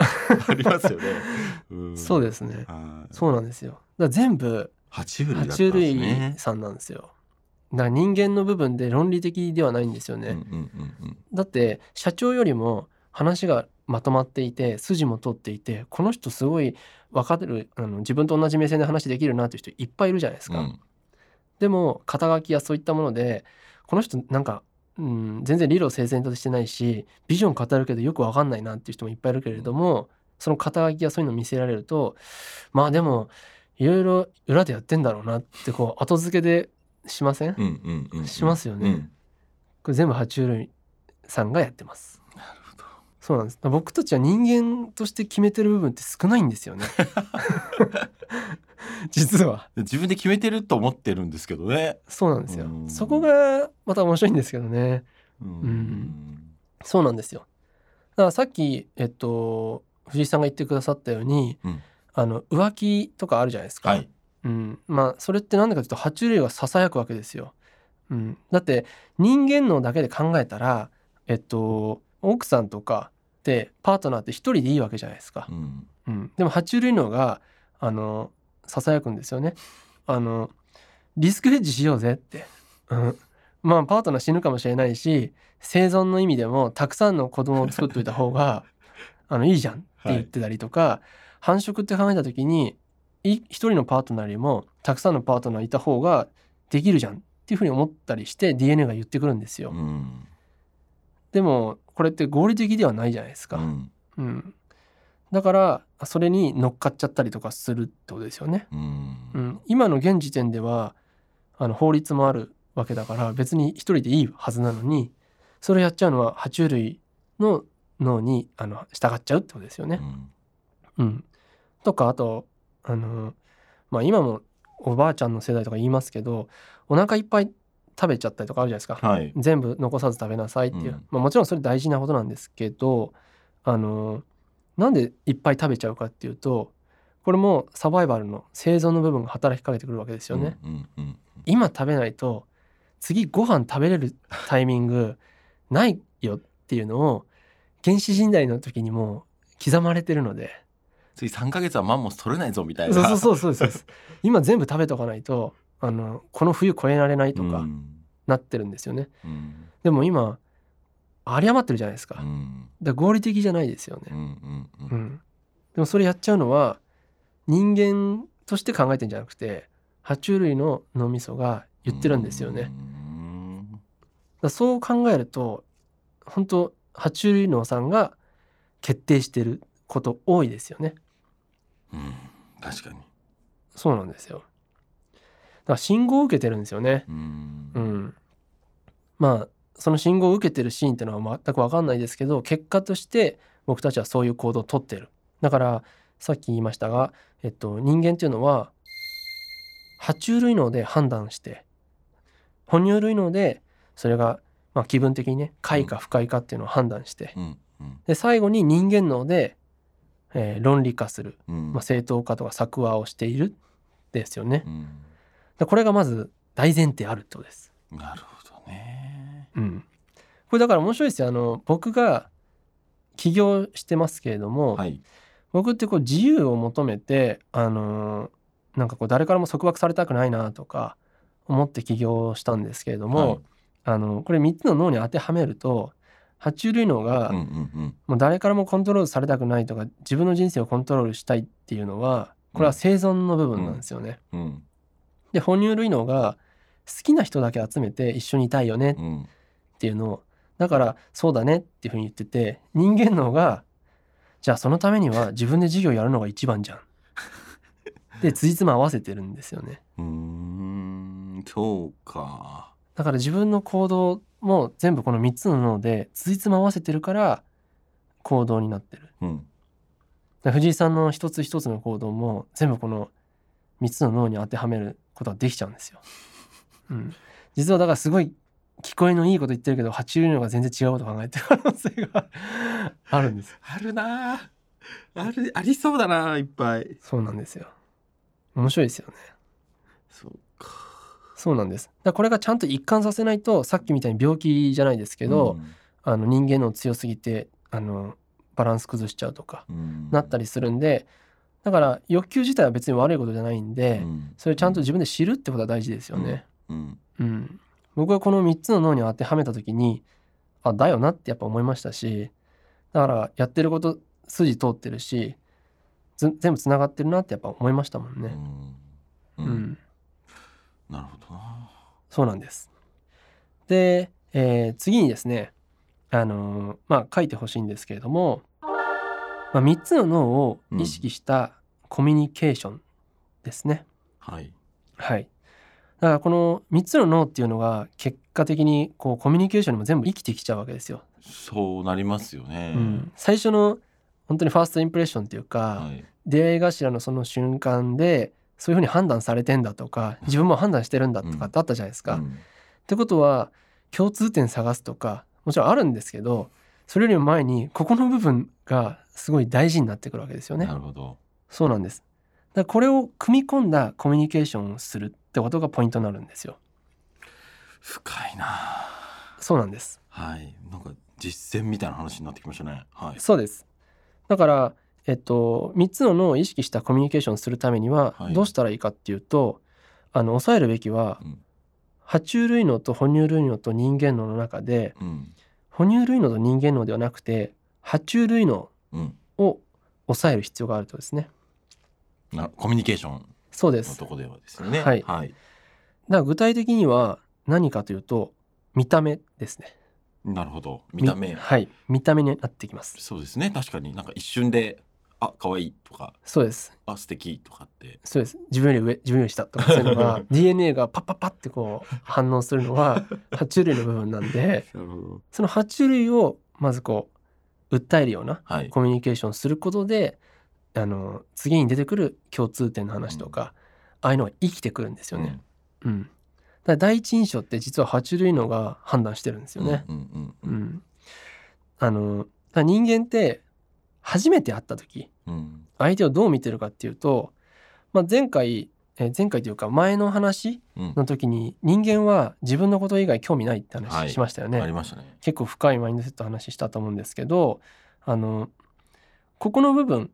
ありますよね。うんそうですね。はいそうなんですよ。だ全部爬虫類だったん爬虫類。さんなんですよ。だから人間の部分で論理的ではないんですよね。うんうんうんだって社長よりも話がまとまっていて筋も通っていてこの人すごい分かるあの自分と同じ目線で話できるなという人いっぱいいるじゃないですか。うんでも肩書きやそういったものでこの人なんか、うん、全然理路整然としてないしビジョン語るけどよく分かんないなっていう人もいっぱいいるけれども、その肩書きやそういうのを見せられるとまあでもいろいろ裏でやってんだろうなってこう後付けでしません、うんうんうんうん。しますよね。うん。これ全部爬虫類さんがやってます。なるほど。そうなんです。僕たちは人間として決めてる部分って少ないんですよね。実は。自分で決めてると思ってるんですけどね。そうなんですよ。うん。そこがまた面白いんですけどね。うん。ん。そうなんですよ。だからさっきえっと藤井さんが言ってくださったように、うんあの浮気とかあるじゃないですか、はい。うん、まあそれって何でかというと爬虫類がささやくわけですよ、うん、だって人間のだけで考えたらえっと奥さんとかってパートナーって一人でいいわけじゃないですか。う、ん。うん、でも爬虫類のがあのささやくんですよね。あのリスクヘッジしようぜって、うん、まあパートナー死ぬかもしれないし生存の意味でもたくさんの子供を作っといた方が あのいいじゃんって言ってたりとか、繁殖って考えた時にい一人のパートナーよりもたくさんのパートナーいた方ができるじゃんっていうふうに思ったりして DNA が言ってくるんですよ。うんでもこれって合理的ではないじゃないですか。うんうん、だからそれに乗っかっちゃったりとかするってことですよね。うんうん、今の現時点ではあの法律もあるわけだから別に一人でいいはずなのにそれやっちゃうのは爬虫類の脳にあの従っちゃうってことですよね。うんうん、とかあとあの、まあ、今もおばあちゃんの世代とか言いますけどお腹いっぱい食べちゃったりとかあるじゃないですか。はい。全部残さず食べなさいっていう、うんまあ、もちろんそれ大事なことなんですけどあのなんでいっぱい食べちゃうかっていうとこれもサバイバルの生存の部分が働きかけてくるわけですよね。うんうん今食べないと次ご飯食べれるタイミングないよっていうのを原始人代の時にも刻まれてるので次3ヶ月はマンモス取れないぞみたいな。そうそうそうそうです 今全部食べとかないとあのこの冬越えられないとかうんなってるんですよね。うんでも今有り余ってるじゃないですか。うんだ合理的じゃないですよねう。んうんううんん、でもそれやっちゃうのは人間として考えてんじゃなくて爬虫類の脳みそが言ってるんですよね。うんらそう考えると本当爬虫類脳さんが決定してること多いですよね。うん確かに。そうなんですよ。だから信号を受けてるんですよね。うんうん、まあその信号を受けてるシーンっていうのは全く分かんないですけど結果として僕たちはそういう行動をとってるだからさっき言いましたが、えっと、人間っていうのは爬虫類脳で判断して哺乳類脳でそれが、まあ、気分的にね快か不快かっていうのを判断してうんうんで最後に人間脳で、えー論理化する、うんまあ、正当化とか作話をしているですよね。うんでこれがまず大前提あるってことです。なるほどね。うん、これだから面白いですよあの僕が起業してますけれども、はい。僕ってこう自由を求めてあのーなんかこう誰からも束縛されたくないなとか思って起業したんですけれども、はいあのこれ3つの脳に当てはめると爬虫類脳がもう誰からもコントロールされたくないとか自分の人生をコントロールしたいっていうのはこれは生存の部分なんですよね。うんうんで哺乳類脳が好きな人だけ集めて一緒にいたいよねうんっていうのをだからそうだねっていうふうに言ってて人間脳がじゃあそのためには自分で授業やるのが一番じゃん。でつじつま合わせてるんですよね。うーんそうか。だから自分の行動も全部この3つの脳でつじつま合わせてるから行動になってる。うん。藤井さんの一つ一つの行動も全部この3つの脳に当てはめることができちゃうんですよ。うん、実はだからすごい聞こえのいいこと言ってるけど爬虫類のが全然違うこと考えてる可能性が あるんですあるなあるありそうだないっぱい。そうなんですよ。面白いですよね。そうかそうなんです。だこれがちゃんと一貫させないとさっきみたいに病気じゃないですけど、うん、あの人間の強すぎてあのバランス崩しちゃうとか、うん、なったりするんでだから欲求自体は別に悪いことじゃないんで、うん、それちゃんと自分で知るってことは大事ですよね。うん。僕はこの3つの脳に当てはめた時にあだよなってやっぱ思いましたしだからやってること筋通ってるし全部つながってるなってやっぱ思いましたもんね。うん、うん、なるほどな。そうなんです。で、えー、次にですねあのー、まあ書いてほしいんですけれども、まあ、3つの脳を意識したコミュニケーションですね。うん、はい。はい。だからこの3つの脳っていうのが結果的にこうコミュニケーションにも全部生きてきちゃうわけですよ。そうなりますよね。うん、最初の本当にファーストインプレッションっていうか、はい、出会い頭のその瞬間でそういうふうに判断されてんだとか自分も判断してるんだとかってあったじゃないですか。うんうん、ってことは共通点探すとかもちろんあるんですけどそれよりも前にここの部分がすごい大事になってくるわけですよね。なるほどそうなんです。だこれを組み込んだコミュニケーションをするってことがポイントになるんですよ。深いなそうなんです。はい、なんか実践みたいな話になってきましたね。はい。そうです。だからえっと3つの脳を意識したコミュニケーションするためにはどうしたらいいかっていうと、はい、あの抑えるべきは、うん、爬虫類脳と哺乳類脳と人間脳の中で、うん、哺乳類脳と人間脳ではなくて爬虫類脳を抑える必要があるとですね。なコミュニケーションそうです。のとこではですよね。はい、はい、だから具体的には何かというと見た目ですね。なるほど。見た目。はい。見た目になってきます。そうですね。確かに。なんか一瞬であ可愛いとか。そうです。あ素敵とかって。そうです。自分より上自分より下とか。そういうのが DNA がパッパッパってこう反応するのは 爬虫類の部分なんでその爬虫類をまずこう訴えるようなコミュニケーションすることで、あの次に出てくる共通点の話とか、うん、ああいうのが生きてくるんですよね。うん、うん、だ第一印象って実は爬虫類のが判断してるんですよね。あの人間って初めて会った時、うん、相手をどう見てるかっていうと、まあ、前回え前回というか前の話の時に人間は自分のこと以外興味ないって話しましたよね。結構深いマインドセット話したと思うんですけどあのここの部分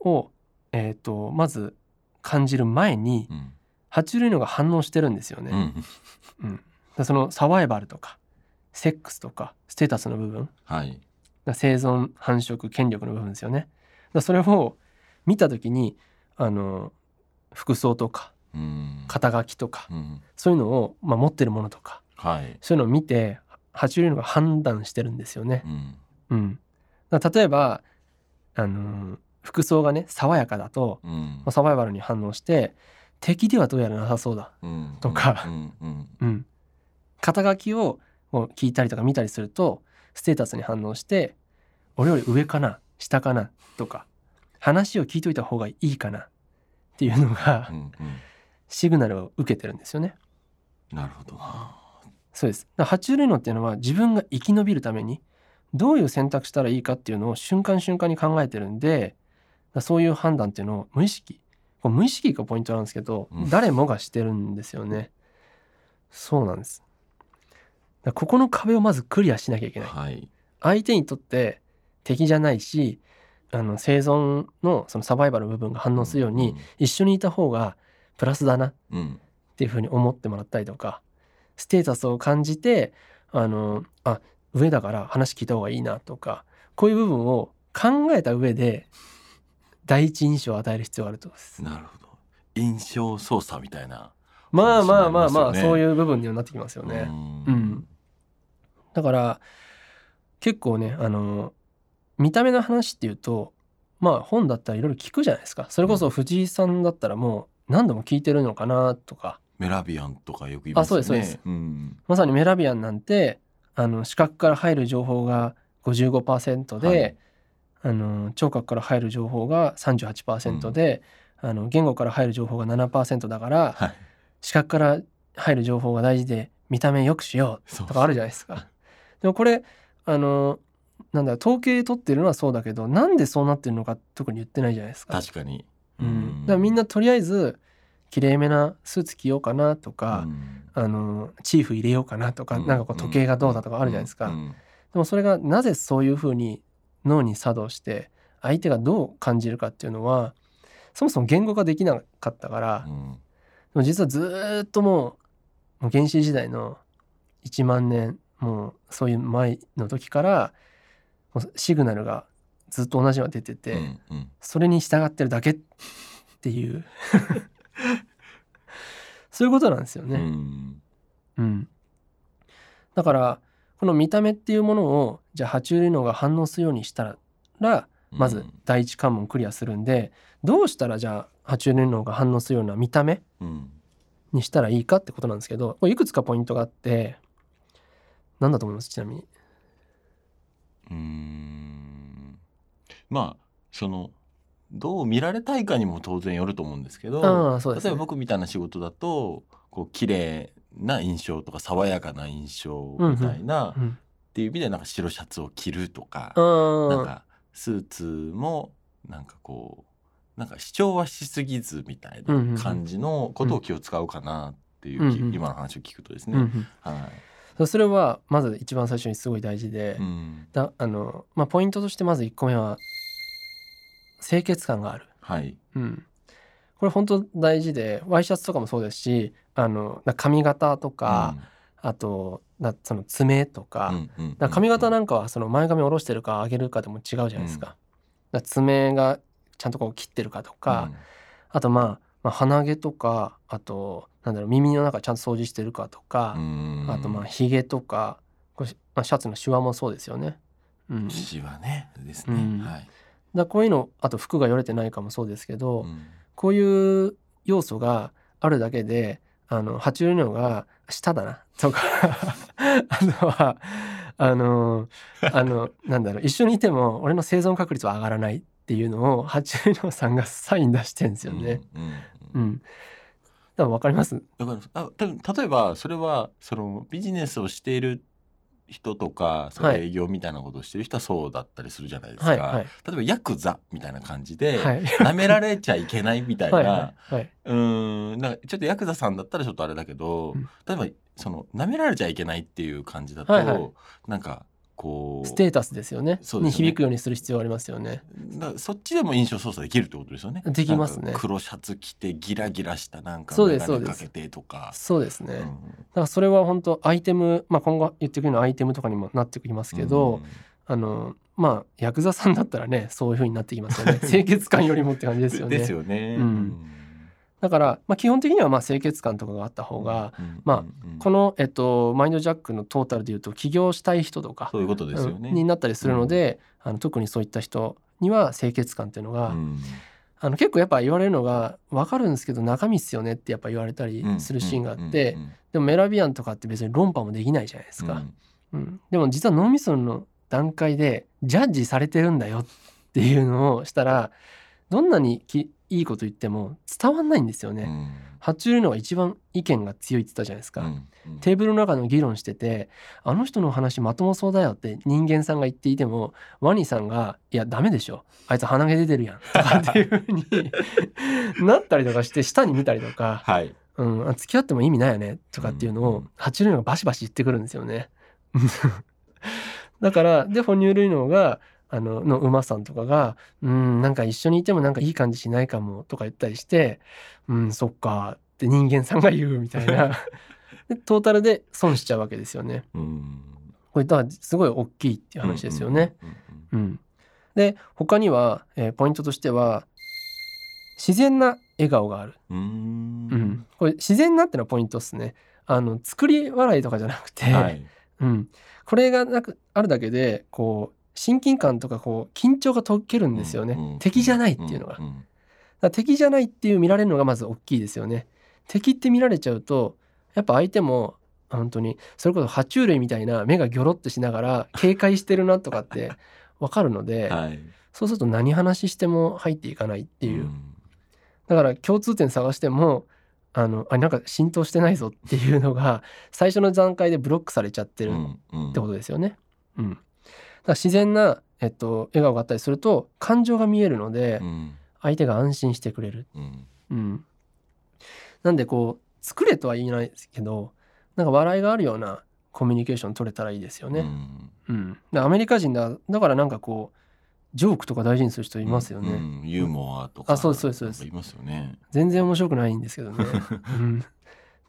を、えーと、まず感じる前に、うん、爬虫類のが反応してるんですよね。うん、うん、そのサバイバルとかセックスとかステータスの部分、はい、生存繁殖権力の部分ですよね。だそれを見た時にあの服装とか、うん、肩書きとか、うん、そういうのを、まあ、持ってるものとか、はい、そういうのを見て爬虫類のが判断してるんですよね。うん、うん、例えばあの服装がね爽やかだと、うん、まあ、サバイバルに反応して敵ではどうやらなさそうだ、うん、とか、うん。肩書きを聞いたりとか見たりするとステータスに反応して俺より上かな下かなとか話を聞いといた方がいいかなっていうのが、うんうん、シグナルを受けてるんですよね。なるほどそうです。爬虫類脳っていうのは自分が生き延びるためにどういう選択したらいいかっていうのを瞬間瞬間に考えてるんでそういう判断っていうのを無意識こ無意識がポイントなんですけど、うん、誰もがしてるんですよね。そうなんです。ここの壁をまずクリアしなきゃいけない。はい、相手にとって敵じゃないしあの生存のそのサバイバルの部分が反応するように、一緒にいた方がプラスだな。っていうふうに思ってもらったりとか、ステータスを感じてあのあ上だから話聞いた方がいいなとかこういう部分を考えた上で第一印象を与える必要があるとなるほど。印象操作みたいな、まあまあまあまあそういう部分にはなってきますよね。うん、だから結構ねあの見た目の話っていうとまあ本だったらいろいろ聞くじゃないですか。それこそ藤井さんだったらもう何度も聞いてるのかなとか。メラビアンとかよく言いますね。あそうですそうです、うん、まさにメラビアンなんてあの視覚から入る情報が55%で、はい、あの聴覚から入る情報が38%で、あの言語から入る情報が7%だから、はい。視覚から入る情報が大事で見た目良くしようとかあるじゃないですか。でもこれあのなんだ統計取ってるのはそうだけどなんでそうなってるのか特に言ってないじゃないですか。確かに。うん、だからみんなとりあえず綺麗めなスーツ着ようかなとか、うん。あのチーフ入れようかなとか、なんかこう時計がどうだとかあるじゃないですか。うん。うん。でもそれがなぜそういうふうに脳に作動して相手がどう感じるかっていうのはそもそも言語化できなかったから、うん。でも実はずーっともう原始時代の1万年もうそういう前の時からシグナルがずっと同じのが出てて、うんうん。それに従ってるだけっていう。そういうことなんですようね。ん。うん、だからこの見た目っていうものをじゃあ爬虫類脳が反応するようにしたらまず第一関門クリアするんでどうしたらじゃあ爬虫類脳が反応するような見た目うん。にしたらいいかってことなんですけどこれいくつかポイントがあって何だと思います？ちなみに。うーん。まあそのどう見られたいかにも当然よると思うんですけどね。例えば僕みたいな仕事だとこう綺麗な印象とか爽やかな印象みたいな、っうん、ていう意味でなんか白シャツを着るとか、なんかスーツもなんかこうなんか主張はしすぎずみたいなん感じのことを気を使うかなっていうき、うんうん今の話を聞くとですね、うんうんはい、それはまず一番最初にすごい大事で、うん、だあのまあ、ポイントとしてまず1個目は清潔感がある。はい、うん、これ本当大事でワイシャツとかもそうですしあのな髪型とか、あとなその爪とか,、うんうんうんだから髪型なんかはその前髪下ろしてるか上げるかでも違うじゃないですか。だから爪がちゃんとこう切ってるかとか、あとまあ、まあ、鼻毛とかあとなんだろう耳の中ちゃんと掃除してるかとかう、ん。あとまあひげとかこれ、まあ、シャツのシワもそうですよね。うん、シワね。ですね、うん。はい、らこういうのあと服がよれてないかもそうですけど、うん。こういう要素があるだけであの爬虫類脳が舌だなとか あとはあのあのなんだろう一緒にいても俺の生存確率は上がらないっていうのを爬虫類脳さんがサイン出してんですよね。うんうんううんん、だから分かります。だからあた例えばそれはそのビジネスをしている人とかそのはい営業みたいなことをしてる人はそうだったりするじゃないですか、はいはい。例えばヤクザみたいな感じで、はい。舐められちゃいけないみたいな、はい。うーん。なんかちょっとヤクザさんだったらちょっとあれだけど、うん。例えばその舐められちゃいけないっていう感じだと、はいはい。なんかこうステータスですよねねに響くようにする必要がありますよね。そっちでも印象操作できるってことですよね。できますね黒シャツ着てギラギラしたなんか眼鏡かけてとか。そうですね。うんだからそれは本当アイテム、まあ、今後言ってくるようなアイテムとかにもなってきますけど、あのまあヤクザさんだったらねそういう風になってきますよね 清潔感よりもって感じですよね。ですよね。うんだから、まあ、基本的にはまあ清潔感とかがあった方が、まあこの、えっと、マインドジャックのトータルでいうと起業したい人とか、そういうことですよね。うんになったりするので、あの特にそういった人には清潔感っていうのが、うん。あの結構やっぱ言われるのが分かるんですけど中身っすよねってやっぱ言われたりするシーンがあって、うん。でもメラビアンとかって別に論破もできないじゃないですか。うん。うん、でも実は脳みその段階でジャッジされてるんだよっていうのをしたらどんなにきいいこと言っても伝わんないんですよね。うん爬虫類のが一番意見が強いって言ったじゃないですか。うんうんテーブルの中の議論しててあの人の話まともそうだよって人間さんが言っていてもワニさんが「いやダメでしょあいつ鼻毛出てるやん」とかっていうふうになったりとかして下に見たりとかはい。「うん、あ付き合っても意味ないよね」とかっていうのを爬虫類脳がバシバシ言ってくるんですよね。だからで哺乳類脳があのの馬さんとかが「うんなんか一緒にいてもなんかいい感じしないかも」とか言ったりして「うんそっか」って人間さんが言うみたいな でトータルで損しちゃうわけですよね。うんこれだからすごい大きいっていう話ですよね。。うんで他には、えーポイントとしては自然な笑顔がある。うんうんうん、これ自然なってのはポイントですね。あの作り笑いとかじゃなくて、はい。うん、これがなくあるだけでこう親近感とかこう緊張が解けるんですよね、うんうん敵じゃないっていうのが、だかんん。ら敵じゃないっていう見られるのがまず大きいですよね。敵って見られちゃうとやっぱ相手も本当にそれこそ爬虫類みたいな目がギョロッとしながら警戒してるなとかって わかるので、はい。そうすると何話しても入っていかないっていう、ん。だから共通点探してもあのあなんか浸透してないぞっていうのが最初の段階でブロックされちゃってるっうん。てことですよね。うん、だから自然な、えっと、笑顔があったりすると感情が見えるのでうん。相手が安心してくれる。うん。うん、なんでこう作れとは言えないですけどなんか笑いがあるようなコミュニケーション取れたらいいですよね。うん。アメリカ人だだからなんかこうジョークとか大事にする人いますよね。うん。ユーモアとかあそうですそうですそうです。なんかいますよね。全然面白くないんですけどね。うん、で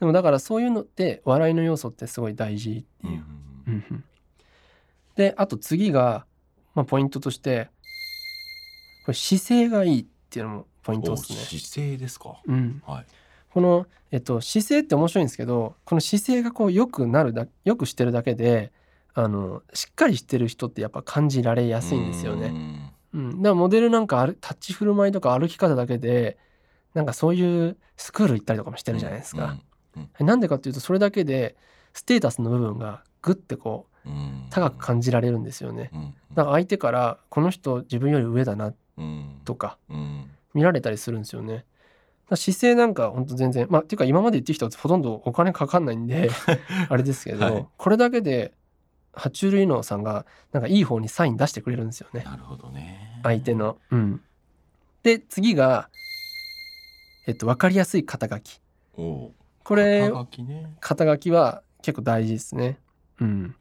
もだからそういうのって笑いの要素ってすごい大事っていう。うんうんであと次が、まあ、ポイントとしてこれ姿勢がいいっていうのもポイントおですね。姿勢ですか。うん、はい。この、えっと、姿勢って面白いんですけどこの姿勢がこう良くなるだ良くしてるだけであのしっかりしてる人ってやっぱ感じられやすいんですよね。ねうん、だからモデルなんかある立ち振る舞いとか歩き方だけでなんかそういうスクール行ったりとかもしてるじゃないですか。なんでかっていうとそれだけでステータスの部分がグッてこう高く感じられるんですよね。だから相手からこの人自分より上だなとか見られたりするんですよね。姿勢なんかほんと全然まあっていうか今まで言ってきた人ほとんどお金かかんないんで あれですけど、はいこれだけで爬虫類脳さんがなんかいい方にサイン出してくれるんですよね。なるほどね相手の。うん、で次が、えっと、分かりやすい肩書き。おこれ肩書きね肩書きは結構大事ですね。うん。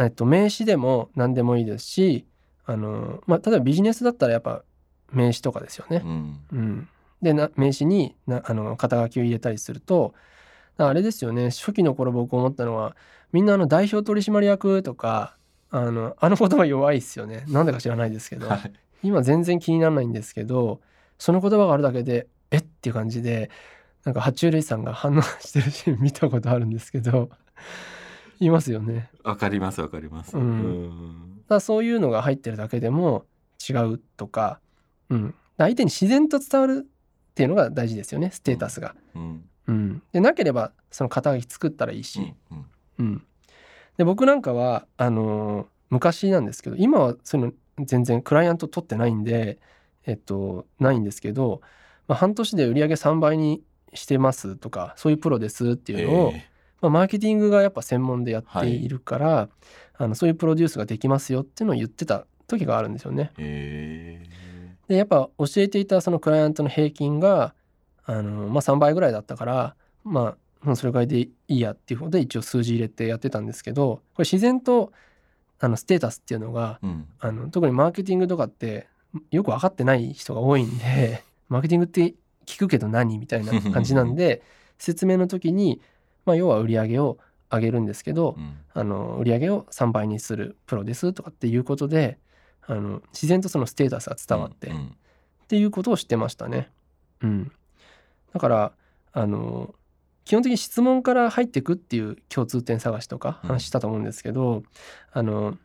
えっと名詞でも何でもいいですしあの、まあ、例えばビジネスだったらやっぱ名詞とかですよね。う。ん。うん、でな名詞になあの肩書きを入れたりするとあれですよね。初期の頃僕思ったのはみんなあの代表取締役とかあのあの言葉弱いですよね。なんでか知らないですけど、はい。今全然気にならないんですけどその言葉があるだけでえっていう感じでなんか爬虫類さんが反応してるシーン見たことあるんですけどいますよね。わかりますわかります。うん。うん。だそういうのが入ってるだけでも違うとか、うん、相手に自然と伝わるっていうのが大事ですよねステータスが。うん。うん、でなければその肩書き作ったらいいし、うん。うん。で僕なんかはあのー昔なんですけど今はそういうの全然クライアント取ってないんで、えっと、ないんですけど、まあ、半年で売り上げ3倍にしてますとかそういうプロですっていうのを、えまあ、マーケティングがやっぱ専門でやってい。るから、あのそういうプロデュースができますよっていうのを言ってた時があるんですよね。でやっぱ教えていたそのクライアントの平均があの、まあ、3倍ぐらいだったからまあそれぐらいでいいやっていうことで一応数字入れてやってたんですけどこれ自然とあのステータスっていうのがーうん。あの特にマーケティングとかってよく分かってない人が多いんで マーケティングって聞くけど何みたいな感じなんで 説明の時に、まあ、要は売り上げを上げるんですけど、うん。あの売り上げを3倍にするプロですとかっていうことであの自然とそのステータスが伝わって、っうん。ていうことをしてましたね。うん、だからあの基本的に質問から入っていくっていう共通点探しとかうん。話したと思うんですけど、あの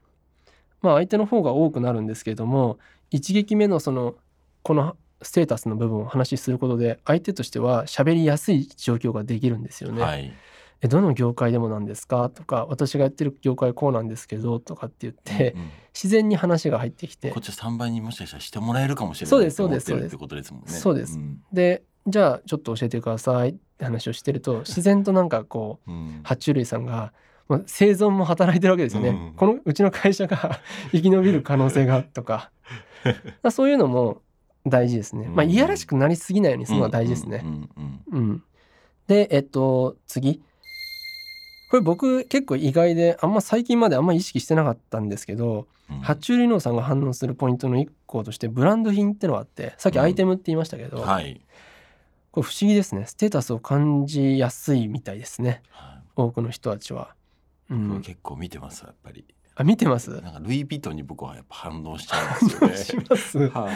まあ相手の方が多くなるんですけれども一撃目のそのこのステータスの部分を話しすることで相手としては喋りやすい状況ができるんですよね。はいえどの業界でもなんですか？とか私がやってる業界こうなんですけどとかって言って、うん自然に話が入ってきて。こっちは3倍にもしかしたらしてもらえるかもしれないそうですそうですって思ってるってことですもんね。そうですん。でじゃあちょっと教えてくださいって話をしてると 自然となんかこううん。爬虫類さんが生存も働いてるわけですよね、うんこのうちの会社が 生き延びる可能性がとか。そういうのも大事ですね、まあうん。いやらしくなりすぎないようにするのが大事ですね、うんうん。うんうん、でえっと次これ僕結構意外であんま最近まであんま意識してなかったんですけどうん。爬虫類脳さんが反応するポイントの一個としてブランド品ってのがあってさっきアイテムって言いましたけど、はい。これ不思議ですね。ステータスを感じやすいみたいですね。はい。多くの人たちは。うん、僕結構見てますやっぱり。あ見てます？なんかルイ・ヴィトンに僕はやっぱ反応しちゃうんですしよね。ます。はい。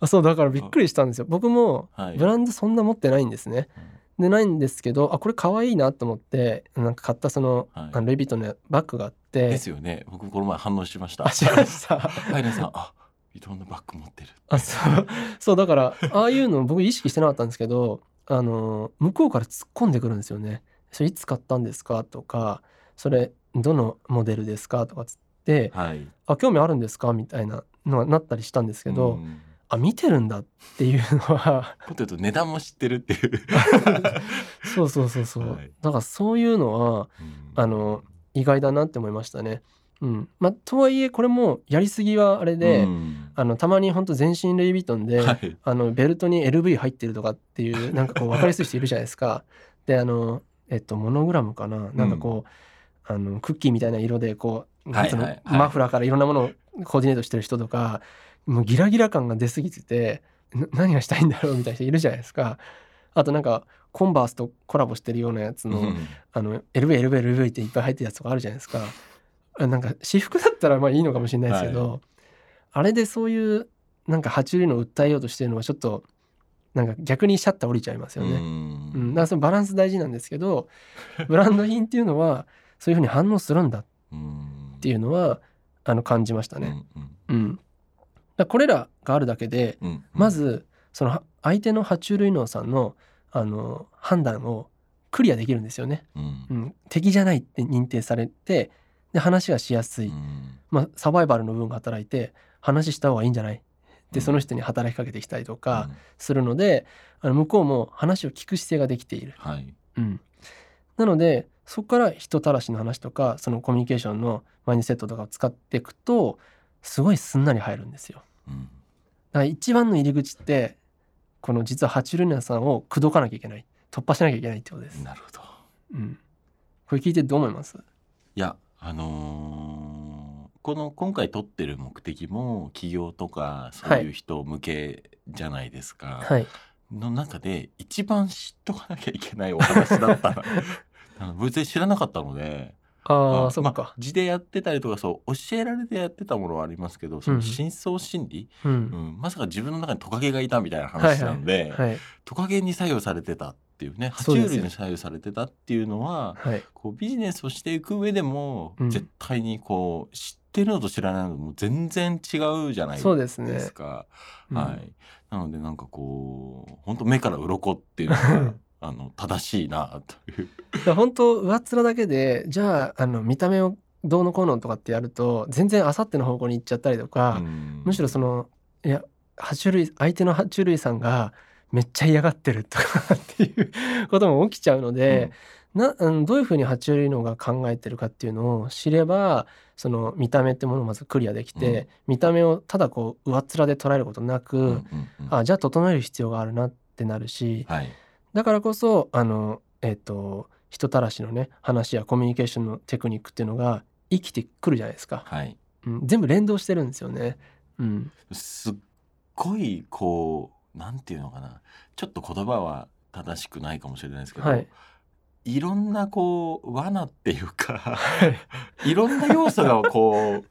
あそうだからびっくりしたんですよ。僕もはい。ブランドそんな持ってないんですねでないんですけどあこれ可愛いなと思ってなんか買ったその,、はい。あのルイ・ヴィトンのバッグがあって。ですよね。僕この前反応しました。あしました。ハイネさんあヴィトンのバッグ持ってるあそう。そうだからああいうの僕意識してなかったんですけどあの向こうから突っ込んでくるんですよね。それいつ買ったんですかとかそれどのモデルですかとかつってはい「あ興味あるんですか?」みたいなのがなったりしたんですけど、うんあ見てるんだっていうのは。もっと言うと値段も知ってるっていう。そうそうそうそう、はい。だからそういうのはうん。あの意外だなって思いましたね。うん。まあ、とはいえこれもやりすぎはあれで、うん。あのたまに本当全身ルイ・ヴィトンで、はい。あのベルトに LV 入ってるとかっていうなんかこう分かりやすい人いるじゃないですか。であのえっとモノグラムかな。なんかこう、あのクッキーみたいな色でこう、そのはいはい。はいマフラーからいろんなものをコーディネートしてる人とかもうギラギラ感が出過ぎててな何がしたいんだろうみたいな人いるじゃないですか。あとなんかコンバースとコラボしてるようなやつの、うんあの LV、LV、LV っていっぱい入ってるやつとかあるじゃないですか。あなんか私服だったらまあいいのかもしれないですけど、あれでそういうなんか爬虫類のを訴えようとしてるのはちょっとなんか逆にシャッター降りちゃいますよね。ううんん、だからそのバランス大事なんですけどブランド品っていうのはそういうふうに反応するんだっうんていうのはあの感じましたね。うんうん、だからこれらがあるだけでうんうん。まずそのは相手の爬虫類脳さんのあの判断をクリアできるんですよね。うん。うん、敵じゃないって認定されてで話がしやすい、うん。まあ、サバイバルの部分が働いて話した方がいいんじゃない？ってうん。その人に働きかけてきたりとかするので、あの向こうも話を聞く姿勢ができている。はい。うん、なのでそこから人たらしの話とかそのコミュニケーションのマインドセットとかを使っていくとすごいすんなり入るんですよ。うんだから一番の入り口ってこの実は爬虫類さんを口説かなきゃいけない。突破しなきゃいけないってことです。なるほど。うん、これ聞いてどう思います？いやあのーこの今回取ってる目的も企業とかそういう人向けじゃないですか、はい。の中で一番知っとかなきゃいけないお話だったな あの別に知らなかったのでああ、あそっか。まあ字でやってたりとかそう教えられてやってたものはありますけどその深層心理、う。うんんまさか自分の中にトカゲがいたみたいな話なんで、はい。トカゲに左右されてたっていうね爬虫類に左右されてたっていうのははい。こうビジネスをしていく上でも、うん絶対にこう知ってるのと知らないのともう全然違うじゃないそうですね。ですか。うんはい、なのでなんかこう本当目から鱗っていうのが あの正しいなという。本当上っ面だけでじゃああの見た目をどうのこうのとかってやると全然あさっての方向に行っちゃったりとか、うん。むしろそのいや爬虫類相手の爬虫類さんがめっちゃ嫌がってるとかっていうことも起きちゃうので、なうんどういうふうに爬虫類脳が考えてるかっていうのを知ればその見た目ってものをまずクリアできて、うん。見た目をただこう上っ面で捉えることなく、うんうんうん。あじゃあ整える必要があるなってなるし、はいだからこそあのえっ、と人たらしのね話やコミュニケーションのテクニックっていうのが生きてくるじゃないですか、はい、うん、全部連動してるんですよね。うん、すっごいこうなんていうのかな。ちょっと言葉は正しくないかもしれないですけど、はい。い、ろんなこう罠っていうか いろんな要素がこう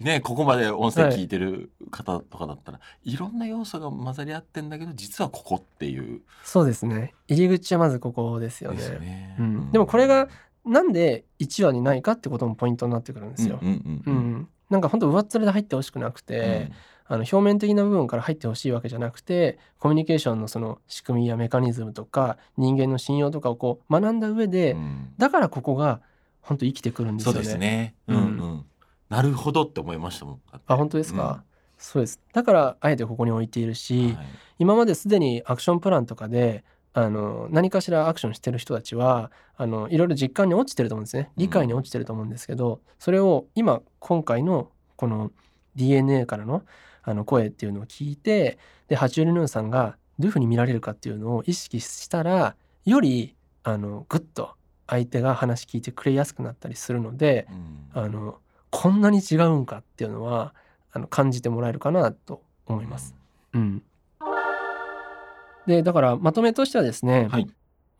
ねここまで音声聞いてる方とかだったら、い、ろんな要素が混ざり合ってんだけど実はここっていうそうですね入り口はまずここですよね。ね。うん、でもこれがなんで1話にないかってこともポイントになってくるんですよ。うんうんううんんなんか本当上っ面で入ってほしくなくて、あの表面的な部分から入ってほしいわけじゃなくてコミュニケーションのその仕組みやメカニズムとか人間の信用とかをこう学んだ上で、うんだからここが本当生きてくるんですそうよね。ですね。ううんんうん。なるほどって思いましたもん。あ本当ですか、そうです。だからあえてここに置いているうんし、はい。今まですでにアクションプランとかであの何かしらアクションしてる人たちはあのいろいろ実感に落ちてると思うんですね。理解に落ちてると思うんですけど、それを今今回のこの DNA からのあの声っていうのを聞いてで爬虫類ヌーンさんがどういうふうに見られるかっていうのを意識したらよりあのグッと相手が話聞いてくれやすくなったりするのでうん。あのこんなに違うんかっていうのはあの感じてもらえるかなと思います。うん、でだからまとめとしてはですね、はい。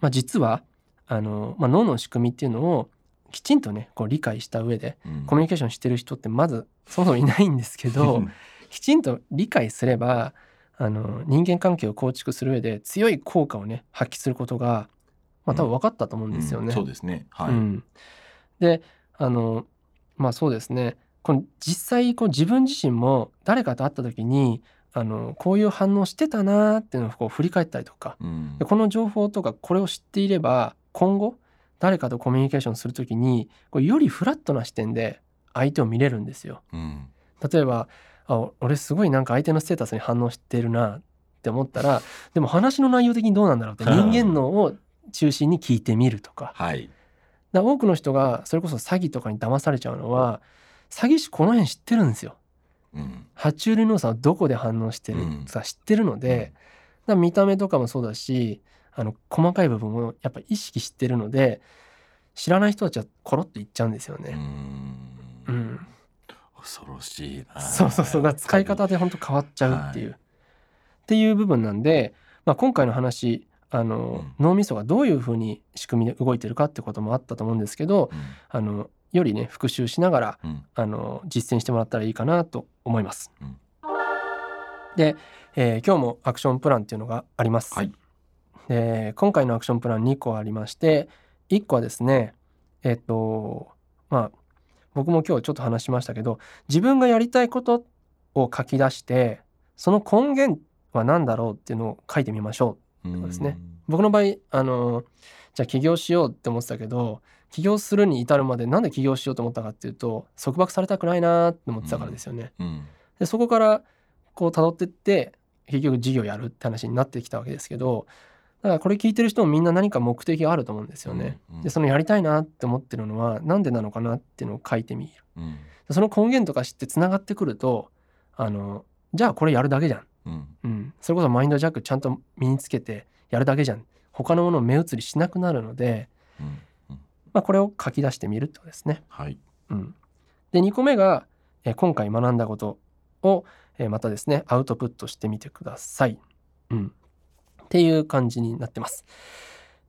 まあ、実はあの、まあ、脳の仕組みっていうのをきちんとねこう理解した上でうんコミュニケーションしてる人ってまずそもそもいないんですけどきちんと理解すればあの人間関係を構築する上で強い効果をね発揮することが、まあ、多分分かったと思うんですよね。うんそうですね。はい。うん、であのまあそうですね。この実際こう自分自身も誰かと会った時にあのこういう反応してたなーっていうのをこう振り返ったりとかうん。でこの情報とかこれを知っていれば今後誰かとコミュニケーションする時にこうよりフラットな視点で相手を見れるんですよ。うん。例えばあ俺すごいなんか相手のステータスに反応してるなって思ったらでも話の内容的にどうなんだろうって 人間のを中心に聞いてみるとか。はいだ多くの人がそれこそ詐欺とかに騙されちゃうのは詐欺師この辺知ってるんですよ。うん。爬虫類脳さんはどこで反応してるか知ってるので、だから見た目とかもそうだしあの細かい部分をやっぱ意識してるので知らない人たちはコロッと言っちゃうんですようね。ん。うん、恐ろしいな。そうそうそう。だ使い方で本当変わっちゃうっていう、っていう部分なんで、まあ、今回の話あの、脳みそがどういうふうに仕組みで動いてるかってこともあったと思うんですけどうん。あのよりね復習しながらうん。あの実践してもらったらいいかなと思います。うん。で、えー今日もアクションプランっていうのがあります。はい。で今回のアクションプラン2個ありまして1個はですねえっ、とまあ僕も今日ちょっと話しましたけど自分がやりたいことを書き出してその根源は何だろうっていうのを書いてみましょううんですね僕の場合あのじゃあ起業しようって思ってたけど起業するに至るまでなんで起業しようと思ったかっていうと束縛されたくないなって思ってたからですよね。うんでそこからこう辿ってって結局事業やるって話になってきたわけですけどだからこれ聞いてる人もみんな何か目的があると思うんですよね。うんうんでそのやりたいなって思ってるのは何でなのかなっていうのを書いてみる。うんでその根源とか知ってつながってくるとあのじゃあこれやるだけじゃん。うん。うん、それこそマインドジャックちゃんと身につけてやるだけじゃん。他のものを目移りしなくなるので、うん。うん。まあ、これを書き出してみるってことですね。はい。うん、で2個目が、えー今回学んだことを、えーまたですねアウトプットしてみてください。うん、っていう感じになってます。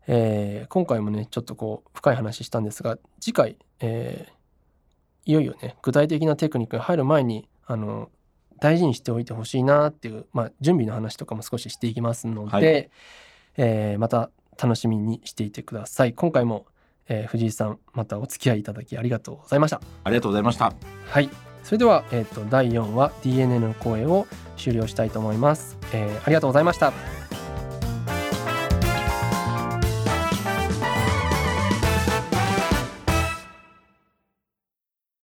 えー今回もねちょっとこう深い話したんですが次回、えーいよいよね具体的なテクニックに入る前にあの大事にしておいてほしいなっていう、まあ、準備の話とかも少ししていきますので、はいえーまた楽しみにしていてください。今回も、えー藤井さんまたお付き合いいただきありがとうございました。ありがとうございましたはい。それでは、えっ、と、第4話 DNA の声を終了したいと思います、えーありがとうございました。